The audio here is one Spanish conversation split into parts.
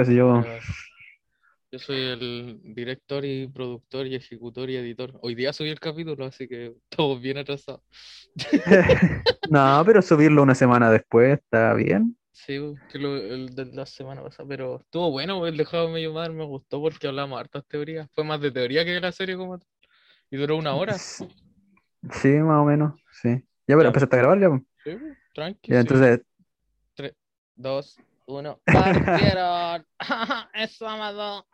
Casi yo. Yo soy el director y productor y ejecutor y editor. Hoy día subí el capítulo, así que todos bien atrasados. no, pero subirlo una semana después está bien. Sí, que lo, el de la semana pasada, pero estuvo bueno, el dejado medio mal, me gustó porque hablamos hartas teorías. Fue más de teoría que de la serie como Y duró una hora. Sí, más o menos, sí. Ya, pero empezaste a grabar ya. Sí, tranqui. Ya, entonces. 3, 2, 1. ¡Partieron! ¡Eso mató!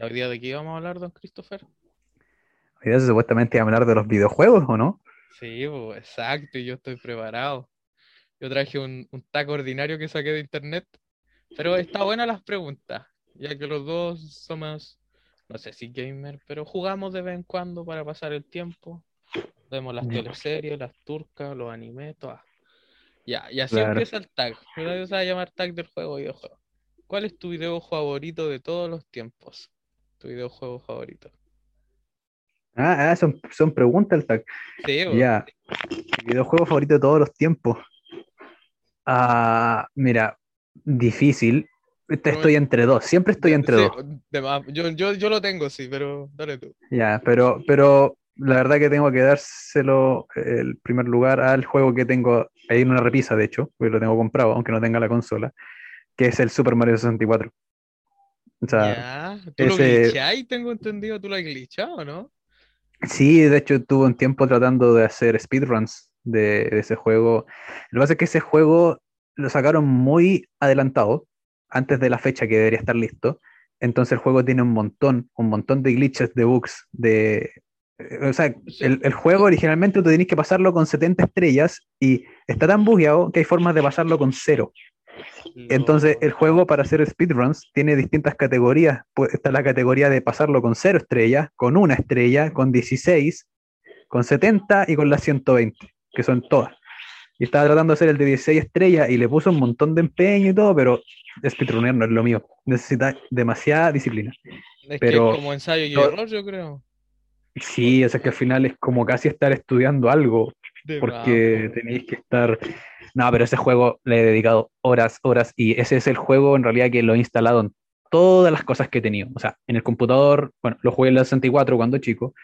¿Hoy día de qué íbamos a hablar, don Christopher? Hoy día supuestamente íbamos a hablar de los videojuegos, ¿o no? Sí, pues, exacto, y yo estoy preparado. Yo traje un, un taco ordinario que saqué de internet, pero está buena las preguntas, ya que los dos somos, no sé si gamer, pero jugamos de vez en cuando para pasar el tiempo. Vemos las teleseries, las turcas, los animes, todas. Ya, y así empieza el tag. Se va a llamar tag del juego videojuego. ¿Cuál es tu videojuego favorito de todos los tiempos? Tu videojuego favorito. Ah, ah son, son preguntas el tag. Sí, ya. videojuego favorito de todos los tiempos. Ah, mira, difícil. Estoy entre dos, siempre estoy entre dos. yo, yo, yo, lo tengo, sí, pero dale tú. Ya, pero, pero la verdad que tengo que dárselo el primer lugar al juego que tengo ahí en una repisa, de hecho, porque lo tengo comprado, aunque no tenga la consola, que es el Super Mario 64. O sea, ya, ¿tú ese... lo Tengo entendido, ¿tú lo has glitchado, no? Sí, de hecho tuve un tiempo tratando de hacer speedruns de, de ese juego. Lo que pasa es que ese juego lo sacaron muy adelantado, antes de la fecha que debería estar listo. Entonces el juego tiene un montón, un montón de glitches, de bugs, de, o sea, el, juego originalmente tú tenías que pasarlo con 70 estrellas y está tan bugueado que hay formas de pasarlo con cero. Entonces, el juego para hacer speedruns tiene distintas categorías. Pues está la categoría de pasarlo con cero estrellas, con una estrella, con 16, con 70 y con las 120, que son todas. Y estaba tratando de hacer el de 16 estrellas y le puso un montón de empeño y todo, pero speedrunner no es lo mío. Necesita demasiada disciplina. Es pero, como ensayo y error, yo creo. Sí, o sea que al final es como casi estar estudiando algo, porque tenéis que estar... No, pero ese juego le he dedicado horas, horas, y ese es el juego en realidad que lo he instalado en todas las cosas que he tenido. O sea, en el computador, bueno, lo jugué en la 64 cuando chico,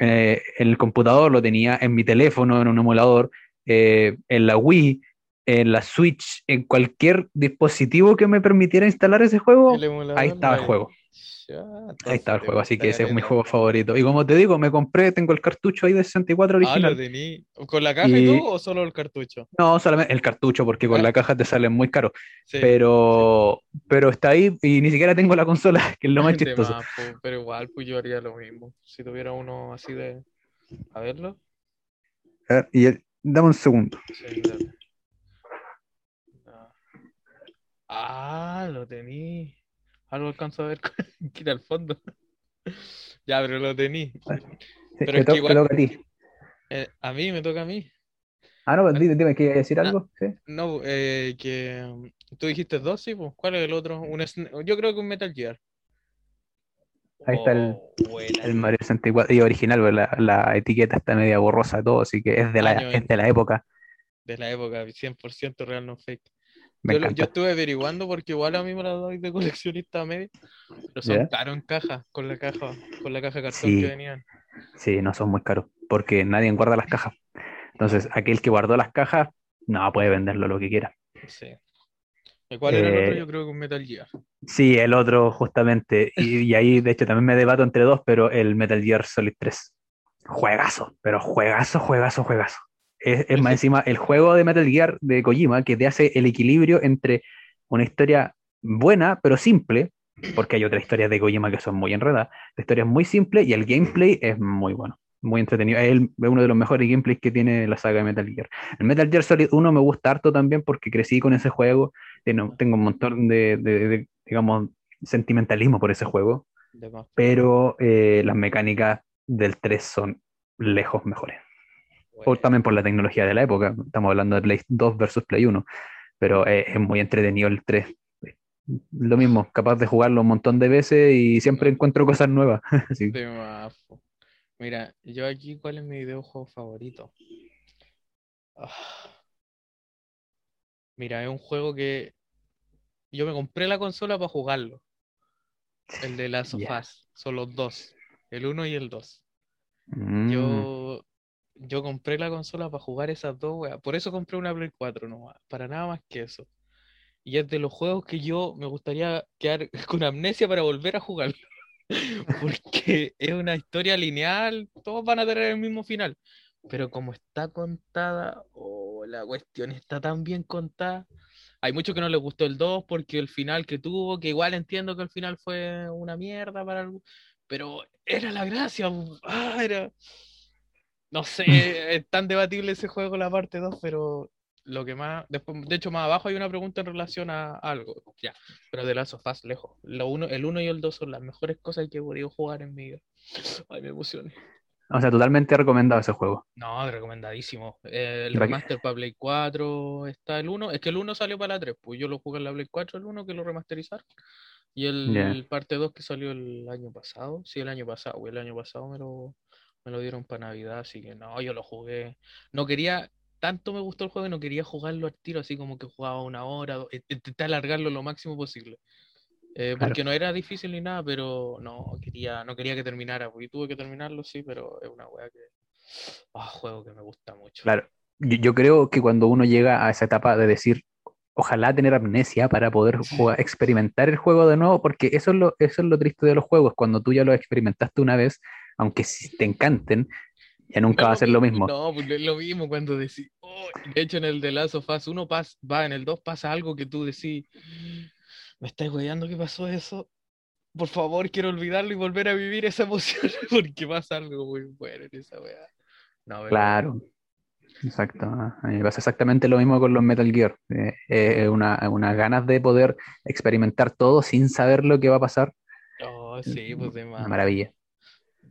eh, en el computador lo tenía, en mi teléfono, en un emulador, eh, en la Wii, en la Switch, en cualquier dispositivo que me permitiera instalar ese juego, ahí estaba el juego. Ahí está el juego, así que ese es mi juego favorito. Y como te digo, me compré, tengo el cartucho ahí de 64 original. Ah, ¿Con la caja y... todo o solo el cartucho? No, solamente el cartucho, porque con ah. la caja te sale muy caro. Pero, pero está ahí y ni siquiera tengo la consola, que es lo más chistoso. pero igual, pues yo haría lo mismo. Si tuviera uno así de. A verlo. A ver, y dame un segundo. Ah, lo tení. Algo alcanzo a ver que al fondo. ya, pero lo tení. pero es que igual, a ti. Eh, a mí me toca a mí. Ah, no, dime, dime ¿quieres decir ah, algo? ¿Sí? No, eh, que mm, tú dijiste dos, sí, pues. ¿Cuál es el otro? Un, yo creo que un Metal Gear. Ahí está el, oh, el Mario 64 y original, pues, la, la, etiqueta está media borrosa todo, así que es de, la, es de la época. De la época, 100% real, no fake. Yo, estuve averiguando porque igual a mí me la doy de coleccionista medio, pero son caros en caja, con la caja, con la caja de cartón que venían. Sí, no son muy caros, porque nadie guarda las cajas. Entonces, aquel que guardó las cajas, no puede venderlo lo que quiera. Sí. ¿Cuál era el otro? Eh, Yo creo que un Metal Gear. Sí, el otro, justamente. Y, y, ahí, de hecho, también me debato entre dos, pero el Metal Gear Solid 3. Juegazo, pero juegazo, juegazo, juegazo. Es, más encima el juego de Metal Gear de Kojima que te hace el equilibrio entre una historia buena pero simple, porque hay otras historias de Kojima que son muy enredadas, la historia es muy simple y el gameplay es muy bueno, muy entretenido. Es, uno de los mejores gameplays que tiene la saga de Metal Gear. El Metal Gear Solid 1 me gusta harto también porque crecí con ese juego, tengo, un montón de, digamos, sentimentalismo por ese juego, pero eh, las mecánicas del 3 son lejos mejores. O también por la tecnología de la época. Estamos hablando de Play 2 versus Play 1. Pero es, muy entretenido el 3. Lo mismo, capaz de jugarlo un montón de veces y siempre encuentro cosas nuevas. Mira, yo aquí, ¿cuál es mi videojuego favorito? Ah. Mira, es un juego que yo me compré la consola para jugarlo. El de Last of Ya. Us, son los dos, el 1 y el 2. Mm, Yo, yo compré la consola para jugar esas dos, weas. Por eso compré una Play 4 nomás, para nada más que eso. Y es de los juegos que yo me gustaría quedar con amnesia para volver a jugarlo. Porque es una historia lineal, todos van a tener el mismo final. Pero como está contada, oh, la cuestión está tan bien contada. Hay muchos que no les gustó el 2 porque el final que tuvo, que igual entiendo que el final fue una mierda para algo, pero era la gracia. Ah, era... No sé, es tan debatible ese juego la parte 2, pero lo que más, después, de hecho más abajo hay una pregunta en relación a algo, ya, pero de Last of Us lejos. Lo uno, el 1 y el 2 son las mejores cosas que he podido jugar en mi vida. Ay, me emocioné. O sea, totalmente recomendado ese juego. No, recomendadísimo. El remaster para Play 4 está el 1. Es que el 1 salió para la 3, pues yo lo jugué en la Play 4, el 1 que lo remasterizaron. Y el Ya. parte 2 que salió el año pasado. Sí, el año pasado. El año pasado me lo, me lo dieron para Navidad, así que no, yo lo jugué. No quería, tanto me gustó el juego y no quería jugarlo al tiro, así como que jugaba una hora, e- intenté alargarlo lo máximo posible. Eh, Claro. porque no era difícil ni nada, pero no quería, no quería que terminara, porque tuve que terminarlo, sí, pero es una wea que. Ah, juego que me gusta mucho. Claro. Yo, yo creo que cuando uno llega a esa etapa de decir, ojalá tener amnesia para poder jugar- experimentar el juego de nuevo, porque eso es lo, eso es lo triste de los juegos, cuando tú ya lo experimentaste una vez, aunque sí te encanten, ya nunca No va a ser lo mismo. No, pues es lo mismo cuando decís. oh, de hecho, en el de Last of Us 1 pas- va, en el 2 pasa algo que tú decís. Me estás weyando que pasó eso. Por favor, quiero olvidarlo y volver a vivir esa emoción porque pasa algo muy bueno en esa weá. No, Claro, exacto. A mí me pasa exactamente lo mismo con los Metal Gear. Eh, eh, una, unas ganas de poder experimentar todo sin saber lo que va a pasar. Oh, sí, pues de Una más. maravilla.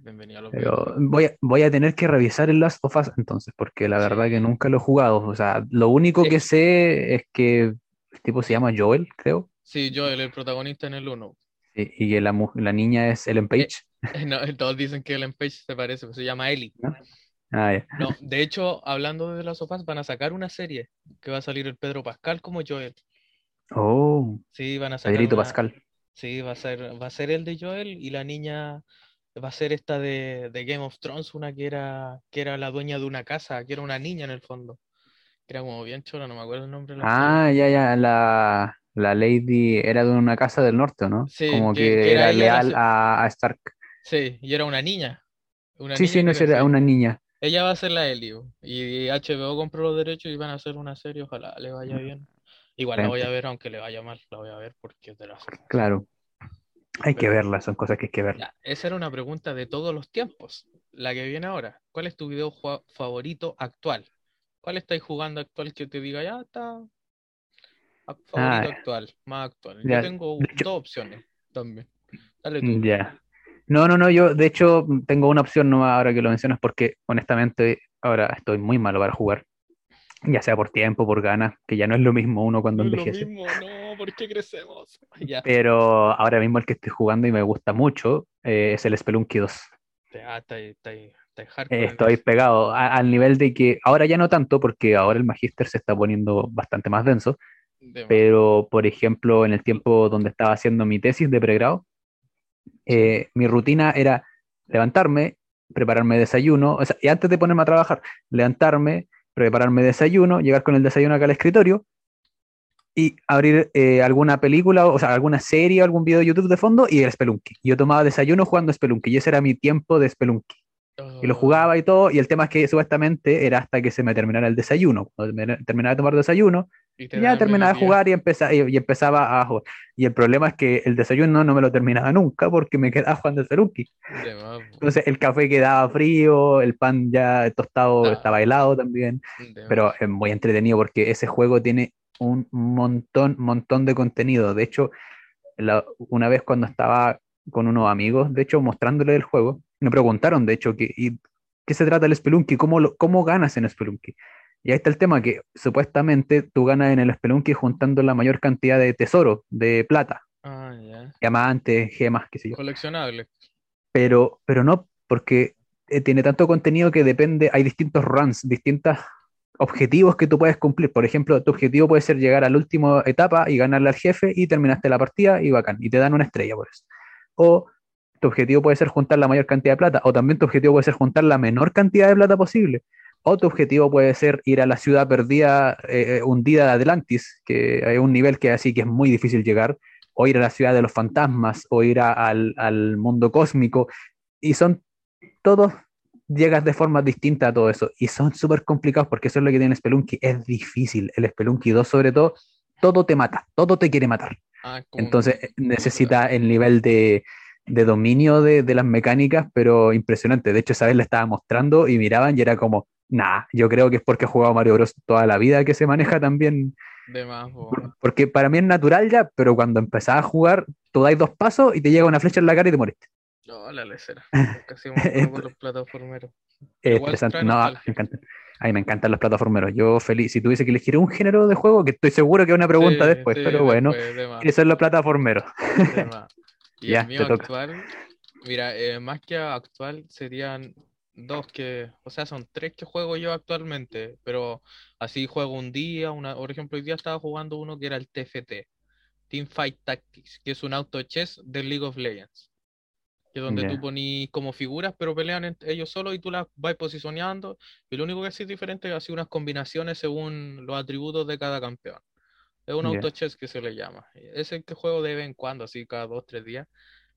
Bienvenido a los Pero voy a, voy a tener que revisar el Last of Us entonces, porque la verdad Sí. que nunca lo he jugado. O sea, lo único que sé es que el tipo se llama Joel, creo, Sí, Joel, el protagonista en el 1. y, y que la, la niña es Ellen Page. No, todos dicen que Ellen Page se parece, pero se llama Ellie. ¿no? Ah. No, de hecho, hablando de las sofás, van a sacar una serie que va a salir el Pedro Pascal como Joel. Oh, Sí, van a sacar Pedrito una- Pascal. Sí, va a ser, va a ser el de Joel y la niña va a ser esta de, de Game of Thrones, una que era, que era la dueña de una casa, que era una niña en el fondo. Que era como bien chora, no me acuerdo el nombre de la Ah, ya, ya, la, la Lady era de una casa del norte, ¿no? Sí, Como que- que, que era la leal a, a Stark. Sí, y era una niña. Una Sí, niña sí, no era una niña. Ella va a ser la Ellie. Y HBO compró los derechos y van a hacer una serie, ojalá le vaya bien. Igual la voy a ver, aunque le vaya mal, la voy a ver porque es de las sofás. Claro. Hay que verla, son cosas que hay que ver. Esa era una pregunta de todos los tiempos. La que viene ahora. ¿Cuál es tu video jua- favorito actual? ¿Cuál estáis jugando actual que te diga ya está? Favorito Ah, actual, más actual. ya, Yo tengo hecho- dos opciones también. Dale tú. Ya. No, no, no, yo de hecho tengo una opción nomás ahora que lo mencionas porque honestamente ahora estoy muy malo para jugar. Ya sea por tiempo, por ganas, que ya no es lo mismo uno cuando No es lo envejece. mismo, no, ¿por qué crecemos? Ya, Pero ahora mismo el que estoy jugando y me gusta mucho eh, es el Spelunky 2. ah, está ahí, está ahí, Estoy pegado a- al nivel de que ahora ya no tanto porque ahora el Magister se está poniendo bastante más denso, De pero por ejemplo en el tiempo donde estaba haciendo mi tesis de pregrado, eh, mi rutina era levantarme, prepararme desayuno, o sea, y antes de ponerme a trabajar, levantarme, prepararme desayuno, llegar con el desayuno acá al escritorio y abrir eh, alguna película, o sea, alguna serie, algún video de YouTube de fondo y el Spelunky. Yo tomaba desayuno jugando Spelunky y ese era mi tiempo de Spelunky. Y lo Oh, jugaba y todo, y el tema es que supuestamente era hasta que se me terminara el desayuno. Cuando terminaba de tomar desayuno, y te ya terminaba de jugar y, empeza- y, y empezaba a jugar. Y el problema es que el desayuno no me lo terminaba nunca porque me quedaba jugando el Spelunky. Entonces el café quedaba frío, el pan ya tostado Ah. estaba helado también, pero es muy entretenido porque ese juego tiene un montón, montón de contenido. De hecho, la- una vez cuando estaba con unos amigos, de hecho, mostrándole el juego, me preguntaron, de hecho, que, y, ¿qué se trata el Spelunky? ¿Cómo, lo- cómo ganas en Spelunky? Y ahí está el tema, que supuestamente tú ganas en el Spelunky juntando la mayor cantidad de tesoros, de plata, Ah, ya. diamantes, gemas, qué sé yo. Coleccionable. Pero, pero no, porque eh, tiene tanto contenido que depende, hay distintos runs, distintas objetivos que tú puedes cumplir. Por ejemplo, tu objetivo puede ser llegar a la última etapa y ganarle al jefe y terminaste la partida y bacán, y te dan una estrella por eso. O tu objetivo puede ser juntar la mayor cantidad de plata, o también tu objetivo puede ser juntar la menor cantidad de plata posible. O tu objetivo puede ser ir a la ciudad perdida, eh, hundida de Atlantis, que hay un nivel que así que es muy difícil llegar, o ir a la ciudad de los fantasmas, o ir al, al mundo cósmico, y son todos, llegas de forma distinta a todo eso, y son súper complicados porque eso es lo que tiene el Spelunky, es difícil, el Spelunky 2 sobre todo, todo te mata, todo te quiere matar. Ah, Entonces eh, necesita el nivel de, de dominio de, de las mecánicas, pero impresionante. De hecho, esa vez le estaba mostrando y miraban y era como, nah, yo creo que es porque he jugado Mario Bros. toda la vida que se maneja también. de más, po. Por- Porque para mí es natural ya, pero cuando empezás a jugar, tú dais dos pasos y te llega una flecha en la cara y te moriste. No, la lecera. Casi me con los plataformeros. Es No, me encantan. A mí me encantan los plataformeros. Yo feliz. Si tuviese que elegir un género de juego, que estoy seguro que es una pregunta Sí, después, sí, pero bueno, de eso es los plataformeros. de. Y Ya, el mío actual, mira, eh, más que actual serían dos que, o sea, son tres que juego yo actualmente, pero así juego un día, una, por ejemplo, hoy día estaba jugando uno que era el TFT, Team Fight Tactics, que es un auto chess del League of Legends. Que es donde Ya. tú ponís como figuras, pero pelean ellos solos y tú las vas posicionando. Y lo único que sí es diferente es así unas combinaciones según los atributos de cada campeón. Es un auto chess que se le llama. Es el que juego de vez en cuando, así cada dos, tres días.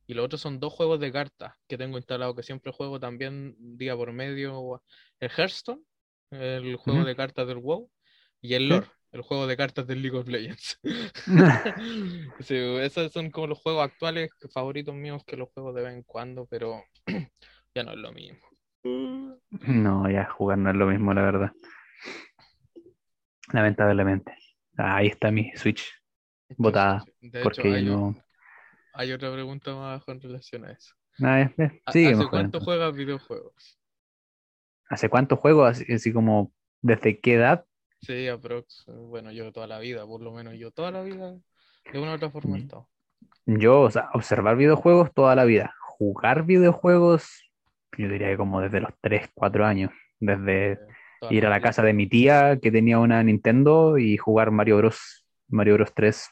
Y los otros son dos juegos de cartas que tengo instalado, que siempre juego también día por medio. El Hearthstone, el juego de cartas del WoW, y el. Lore, el juego de cartas del League of Legends. Sí, esos son como los juegos actuales favoritos míos que los juego de vez en cuando, pero ya no es lo mismo. No, ya jugar no es lo mismo, la verdad. Lamentablemente. Ahí está mi Switch botada. De hecho, Porque hay, no. hay otra pregunta más abajo en relación a eso. Ah, eh, eh, ¿Ha- sígueme ¿Hace jugando. cuánto juegas videojuegos? ¿Hace cuánto juego? Así, así como, ¿desde qué edad? Sí, aprox. Bueno, yo toda la vida, por lo menos yo toda la vida, de una u otra forma he estado. Yo, o sea, observar videojuegos toda la vida. Jugar videojuegos, yo diría que como desde los 3, 4 años. Desde ir a la casa de mi tía que tenía una Nintendo y jugar Mario Bros. Mario Bros 3,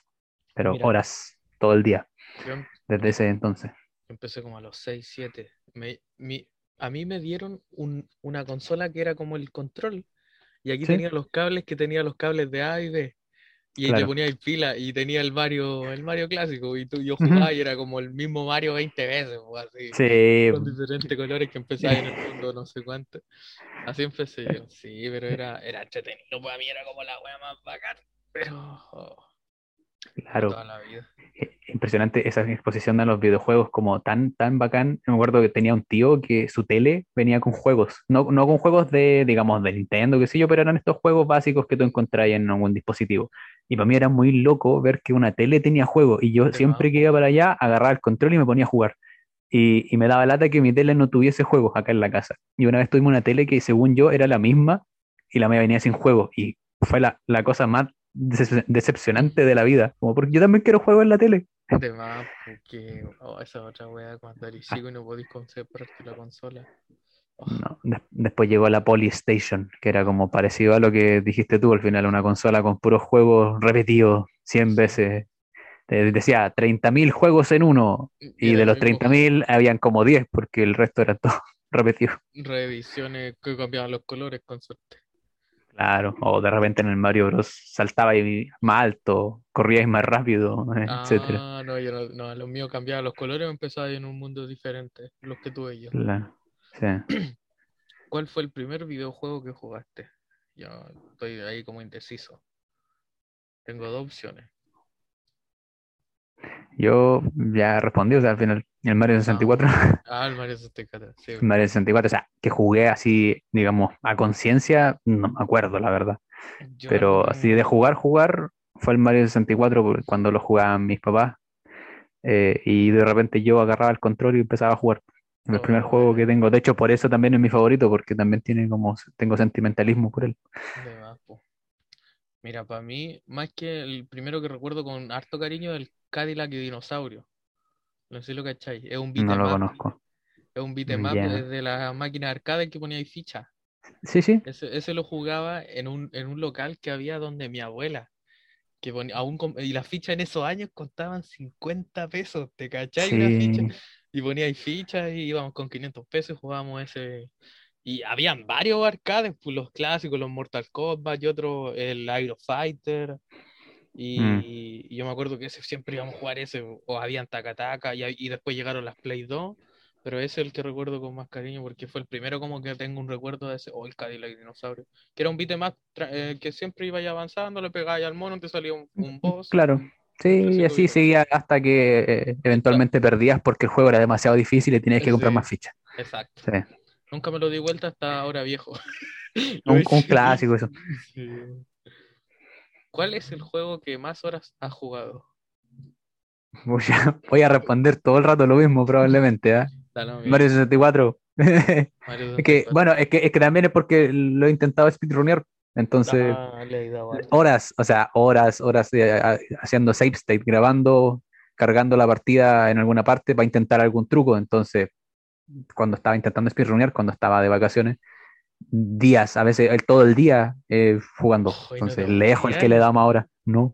pero Mira. horas todo el día, em- desde ese entonces. empecé como a los 6, 7. Me, mi- a mí me dieron un- una consola que era como el control. Y aquí Sí. tenía los cables que tenía los cables de A y B. Y ahí Claro. ponía ahí pila y tenía el Mario, el Mario clásico. Y tú, yo jugaba y era como el mismo Mario 20 veces, o así. Sí, Con diferentes colores que empezaba en el mundo, no sé cuánto. Así empecé yo. Sí, pero era, era entretenido. Para mí era como la wea más bacán. Pero oh, claro. toda la vida. eh, Impresionante esa exposición a los videojuegos como tan, tan bacán. Me acuerdo que tenía un tío que su tele venía con juegos, no, no con juegos de, digamos, de Nintendo, qué sé yo, pero eran estos juegos básicos que tú encontrabas en algún dispositivo. Y para mí era muy loco ver que una tele tenía juegos y yo De siempre que iba para allá agarraba el control y me ponía a jugar. Y, y me daba lata que mi tele no tuviese juegos acá en la casa. Y una vez tuvimos una tele que según yo era la misma y la mía venía sin juegos. Y fue la, la cosa más decepcionante de la vida. Como porque yo también quiero juegos en la tele. De más, porque oh, esa otra wea cuando eres Ah. chico y no podís comprarte la consola. Oh, No, de- después llegó la Polystation, que era como parecido a lo que dijiste tú al final, una consola con puros juegos repetidos 100 veces. Te decía 30.000 juegos en uno, y de los mismo 30.000 habían como 10, porque el resto era todo repetido. Reediciones que cambiaban los colores con suerte. Claro, o de repente en el Mario Bros. saltaba y más alto, corríais más rápido, etcétera. Ah, no, yo no, no, los míos cambiaban los colores, empezaba en un mundo diferente, los que tuve yo. Claro, sí. ¿Cuál fue el primer videojuego que jugaste? Yo estoy ahí como indeciso. Tengo dos opciones. Yo ya respondí, o sea, al final, el Mario 64. Ah, el Mario 64. Sí. Mario 64, o sea, que jugué así, digamos, a conciencia, no me acuerdo, la verdad. Yo Pero no- así de jugar, jugar, fue el Mario 64 por- cuando lo jugaban mis papás. eh, y de repente yo agarraba el control y empezaba a jugar. El primer Oh, juego bueno. que tengo, de hecho, por eso también es mi favorito, porque también tiene como, tengo sentimentalismo por él. De más, po. Mira, para mí, más que el primero que recuerdo con harto cariño, el Cadillac y Dinosaurio. No sé si lo cacháis. Es un No beat'em lo conozco. Es un beat'em up Ya. desde la máquina arcade que ponía ahí fichas. Sí, sí. Ese, ese lo jugaba en un, en un local que había donde mi abuela. Que ponía, aún com- y las fichas en esos años costaban 50 pesos, ¿te ficha. Sí. Y ponía ahí fichas y íbamos con 500 pesos y jugábamos ese. Y habían varios arcades, pues los clásicos, los Mortal Kombat y otros, el Aero Fighter. Y, Mm. y yo me acuerdo que ese siempre íbamos a jugar ese, o habían Taka, y, y después llegaron las Play 2, pero ese es el que recuerdo con más cariño porque fue el primero como que tengo un recuerdo de ese, o el Cadillac Dinosaurio, que era un beat'em up tra- eh, que siempre iba avanzando, le pegabas al mono, te salía un, un boss. Claro. Sí, y así seguía hasta que eh, eventualmente perdías porque el juego era demasiado difícil y tenías que comprar más fichas. Exacto. Sí. Nunca me lo di vuelta hasta ahora viejo. Un, un clásico eso. Sí. ¿Cuál es el juego que más horas has jugado? Voy a, voy a responder todo el rato lo mismo probablemente, mismo. Mario 64. es Mario que, 64. bueno, es que, es que también es porque lo he intentado speedrunear. Entonces, Ah, horas, o sea, horas, horas a- haciendo save state, grabando, cargando la partida en alguna parte para intentar algún truco. Entonces, cuando estaba intentando speedrunear, cuando estaba de vacaciones, días, a veces el, todo el día eh, jugando. Oh, ¿y no te Entonces, lejos el que le damos ahora. No,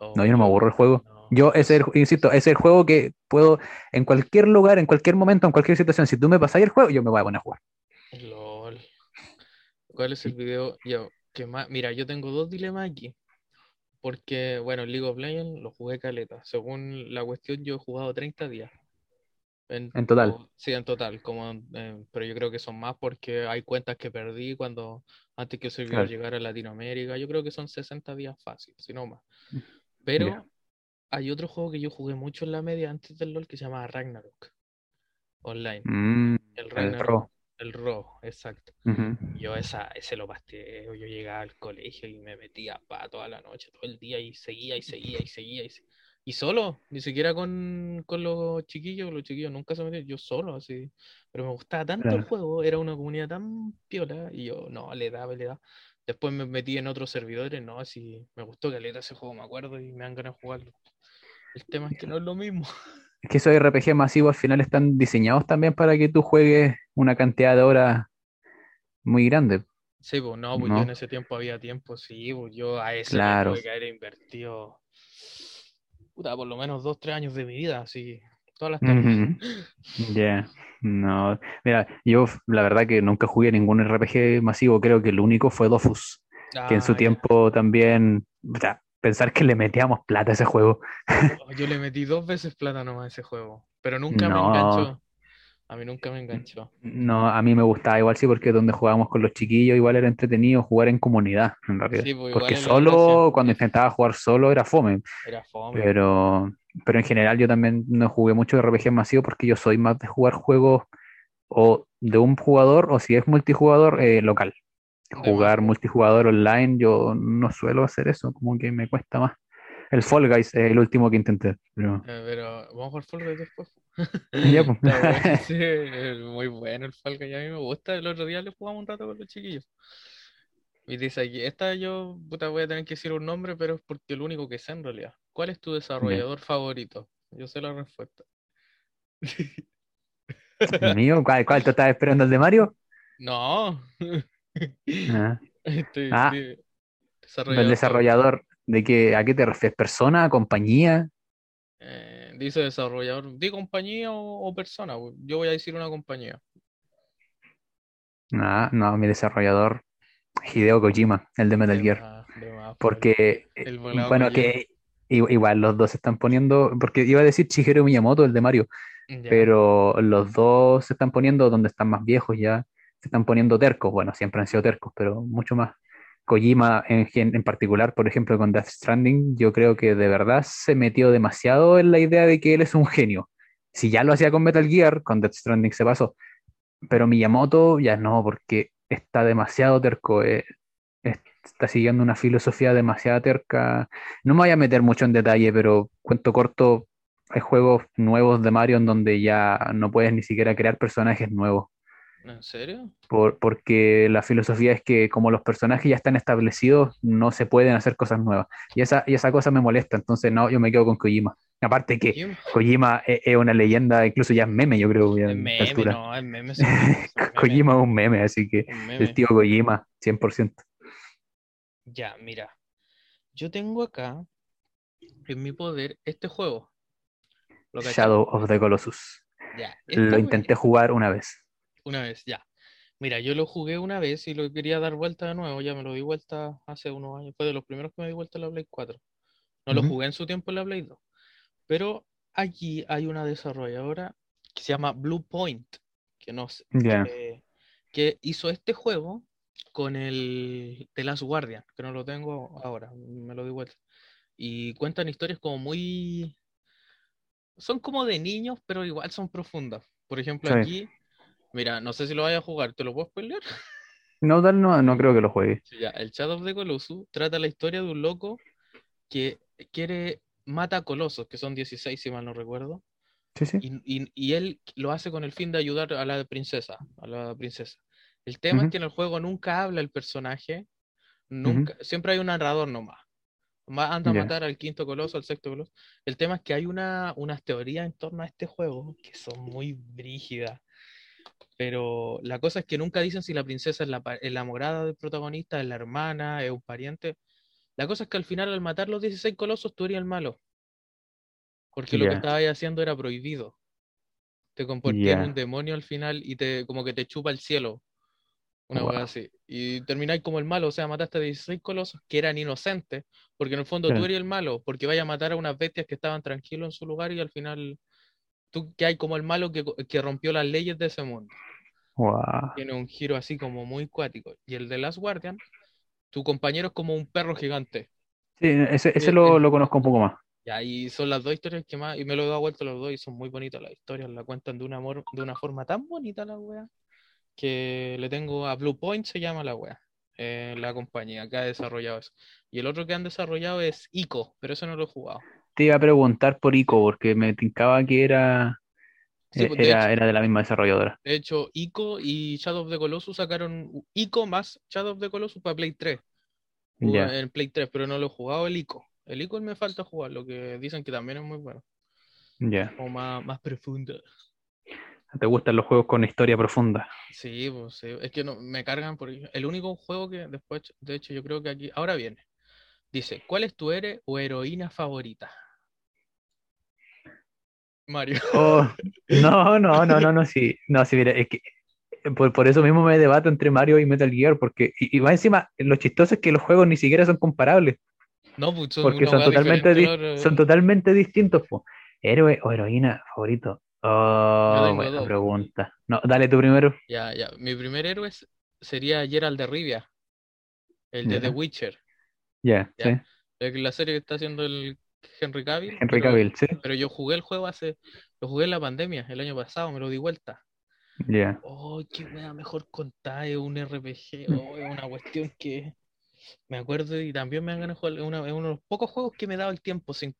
Oh, no, yo no me aburro el juego. no. Yo, ese el, insisto, ese es el juego que puedo, en cualquier lugar, en cualquier momento, en cualquier situación, si tú me pasáis el juego, yo me voy a poner a jugar. LOL. ¿Cuál es el video? Yo, que más... Mira, yo tengo dos dilemas aquí. Porque, bueno, League of Legends lo jugué caleta. Según la cuestión, yo he jugado 30 días. En, En total. o- sí, en total. Como, eh, pero yo creo que son más porque hay cuentas que perdí cuando antes que el servidor Claro. llegara a Latinoamérica. Yo creo que son 60 días fácil, si no más. Pero Ya. hay otro juego que yo jugué mucho en la media antes del LOL que se llama Ragnarok. Online. Mm, El el Ragnarok. ro. El Raw, exacto. Yo esa, ese lo pasteo, yo llegaba al colegio y me metía pa toda la noche, todo el día y seguía y seguía y seguía y, se- y solo, ni siquiera con, con los chiquillos, los chiquillos nunca se metían, yo solo así, pero me gustaba tanto el juego, era una comunidad tan piola y yo no, le daba, le daba. Después me metí en otros servidores, no, así me gustó que le ese juego, me acuerdo y me dan ganas de jugarlo. El tema es que no es lo mismo. Es que esos RPG masivos al final están diseñados también para que tú juegues una cantidad de horas muy grande. Sí, pues no, pues No. yo en ese tiempo había tiempo, sí, pues yo a ese Claro. tuve que haber invertido, puta, por lo menos dos, tres años de mi vida, así, todas las tardes. Ya, no. Mira, yo la verdad que nunca jugué ningún RPG masivo, creo que el único fue Dofus, que en su Ah, tiempo también, o sea, pensar que le metíamos plata a ese juego. Oh, Yo le metí dos veces plata nomás a ese juego, pero nunca me enganchó. A mí nunca me enganchó. No, a mí me gustaba igual sí, porque donde jugábamos con los chiquillos igual era entretenido jugar en comunidad, en realidad. Sí, pues, Porque solo, cuando intentaba jugar solo era fome, Era fome. pero, pero en general yo también no jugué mucho de RPG masivo porque yo soy más de jugar juegos o de un jugador o si es multijugador eh, local. Jugar multijugador online yo no suelo hacer eso, como que me cuesta más. El Fall Guys es el último que intenté, pero Eh, pero vamos a jugar Fall Guys después. Ya, pues. Bueno, sí, muy bueno el Fall Guys, a mí me gusta. El otro día le jugamos un rato con los chiquillos. Y dice aquí, esta yo puta, voy a tener que decir un nombre, pero es porque el único que sé en realidad. ¿Cuál es tu desarrollador favorito? Yo sé la respuesta. el mío, ¿cuál, cuál te estás esperando el de Mario? No. Ah. Este, Ah. El desarrollador, ¿de qué, a qué te refieres? ¿Persona? ¿Compañía? Eh, dice desarrollador, ¿de compañía o, o persona? Yo voy a decir una compañía. Ah, no, mi desarrollador, Hideo Kojima, el de Metal De Gear. más, de más, Porque, El eh, bueno, Kojima. que i- igual los dos se están poniendo, porque iba a decir Shigeru Miyamoto, el de Mario, Ya. pero los dos se están poniendo donde están más viejos ya, se están poniendo tercos, bueno, siempre han sido tercos, pero mucho más. Kojima en, en particular, por ejemplo, con Death Stranding, yo creo que de verdad se metió demasiado en la idea de que él es un genio. Si ya lo hacía con Metal Gear, con Death Stranding se pasó, pero Miyamoto ya no, porque está demasiado terco, eh, es- está siguiendo una filosofía demasiado terca. No me voy a meter mucho en detalle, pero cuento corto, hay juegos nuevos de Mario en donde ya no puedes ni siquiera crear personajes nuevos. ¿En serio? por- porque la filosofía es que como los personajes ya están establecidos, no se pueden hacer cosas nuevas. Y esa, y esa cosa me molesta, entonces no, yo me quedo con Kojima. Aparte que. Kojima es, es una leyenda, incluso ya es meme, yo creo, Es meme, no, es meme. son son Kojima es un meme, así que meme. el tío Kojima, 100%. Ya, mira. Yo tengo acá en mi poder este juego. ¿Lo? Shadow of the Colossus. Ya, Lo intenté jugar una vez. Una vez, ya. Mira, yo lo jugué una vez y lo quería dar vuelta de nuevo. Ya me lo di vuelta hace unos años. Fue de los primeros que me di vuelta en la Play 4. No lo Ujú. jugué en su tiempo en la Play 2. Pero aquí hay una desarrolladora que se llama Blue Point, que, nos, que, que hizo este juego con el The Last Guardian, que no lo tengo ahora, me lo di vuelta. Y cuentan historias como muy... Son como de niños, pero igual son profundas. Por ejemplo, Sí. aquí, mira, no sé si lo vayas a jugar, ¿te lo puedo spoiler? No, tal, no, no creo que lo juegue. Ya, el Shadow of the Colossus trata la historia de un loco que quiere, mata a colosos, que son 16 si mal no recuerdo, Sí, sí. y, y- y él lo hace con el fin de ayudar a la princesa, a la princesa. El tema es que en el juego nunca habla el personaje, nunca, siempre hay un narrador nomás. Anda a matar al quinto coloso, al sexto coloso. El tema es que hay una, unas teorías en torno a este juego que son muy brígidas. Pero la cosa es que nunca dicen si la princesa es la pa- enamorada del protagonista, es la hermana, es un pariente. La cosa es que al final, al matar los 16 colosos, tú eres el malo. Porque lo que estabas haciendo era prohibido. Te convertías en Ya. un demonio al final y te como que te chupa el cielo. Una Wow. cosa así. Y termináis como el malo, o sea, mataste a 16 colosos que eran inocentes, porque en el fondo tú Claro. eres el malo, porque vaya a matar a unas bestias que estaban tranquilos en su lugar y al final tú que hay como el malo que, que rompió las leyes de ese mundo. Tiene un giro así como muy cuático. Y el de Last Guardian, tu compañero es como un perro gigante. Sí, ese, ese Eh, lo, eh. lo conozco un poco más. Y ahí son las dos historias que más, y me lo he dado vuelta los dos, y son muy bonitas las historias, la cuentan de un amor, de una forma tan bonita la wea, que le tengo a Blue Point, se llama la wea, eh, la compañía que ha desarrollado eso. Y el otro que han desarrollado es ICO, pero eso no lo he jugado. Te iba a preguntar por Ico, porque me tincaba que era, Sí, pues, de era, hecho- era de la misma desarrolladora. De hecho, ICO y Shadow of the Colossus sacaron ICO más Shadow of the Colossus para Play 3. Jugué Ya. En Play 3, pero no lo he jugado el ICO. El ICO me falta jugar, lo que dicen que también es muy bueno, Ya. como más, más profundo. ¿Te gustan los juegos con historia profunda? Sí, pues sí. Es que no, me cargan por el único juego que después, de hecho, yo creo que aquí, ahora viene. Dice, ¿cuál es tu héroe o heroína favorita? Mario. Oh, no, no, no, no, no, sí. No, sí, mira, es que por, por eso mismo me debato entre Mario y Metal Gear, porque, y, y más encima, lo chistoso es que los juegos ni siquiera son comparables, No, pues son porque son totalmente, di- son totalmente distintos, po. Héroe o heroína favorito. Oh, buena dos. pregunta. No, dale tú primero. Ya, ya. Mi primer héroe sería Geralt de Rivia, el de. The Witcher. Ya, Ya. sí. Es la serie que está haciendo el Henry Cavill. Henry pero- Cavill, sí. Pero yo jugué el juego hace, lo jugué en la pandemia, el año pasado, me lo di vuelta. Ya. Oh, qué wea mejor contar, es un RPG, oh, es una cuestión que me acuerdo y también me han ganas de jugar. Es una- es uno de los pocos juegos que me he dado el tiempo. Sin,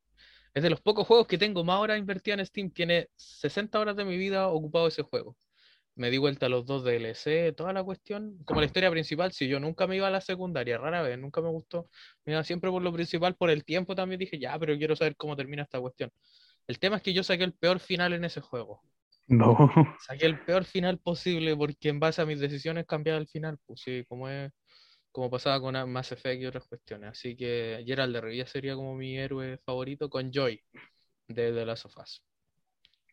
es de los pocos juegos que tengo más horas invertidas en Steam. Tiene 60 horas de mi vida ocupado ese juego. Me di vuelta a los dos DLC, toda la cuestión. Como la historia principal, si yo nunca me iba a la secundaria, rara vez, nunca me gustó. Me iba siempre por lo principal, por el tiempo también dije, ya, pero quiero saber cómo termina esta cuestión. El tema es que yo saqué el peor final en ese juego. No. Saqué el peor final posible porque en base a mis decisiones cambiaba el final, pues sí, como es, como pasaba con Mass Effect y otras cuestiones. Así que Gerald de Rivia sería como mi héroe favorito con Joy de The Last of Us.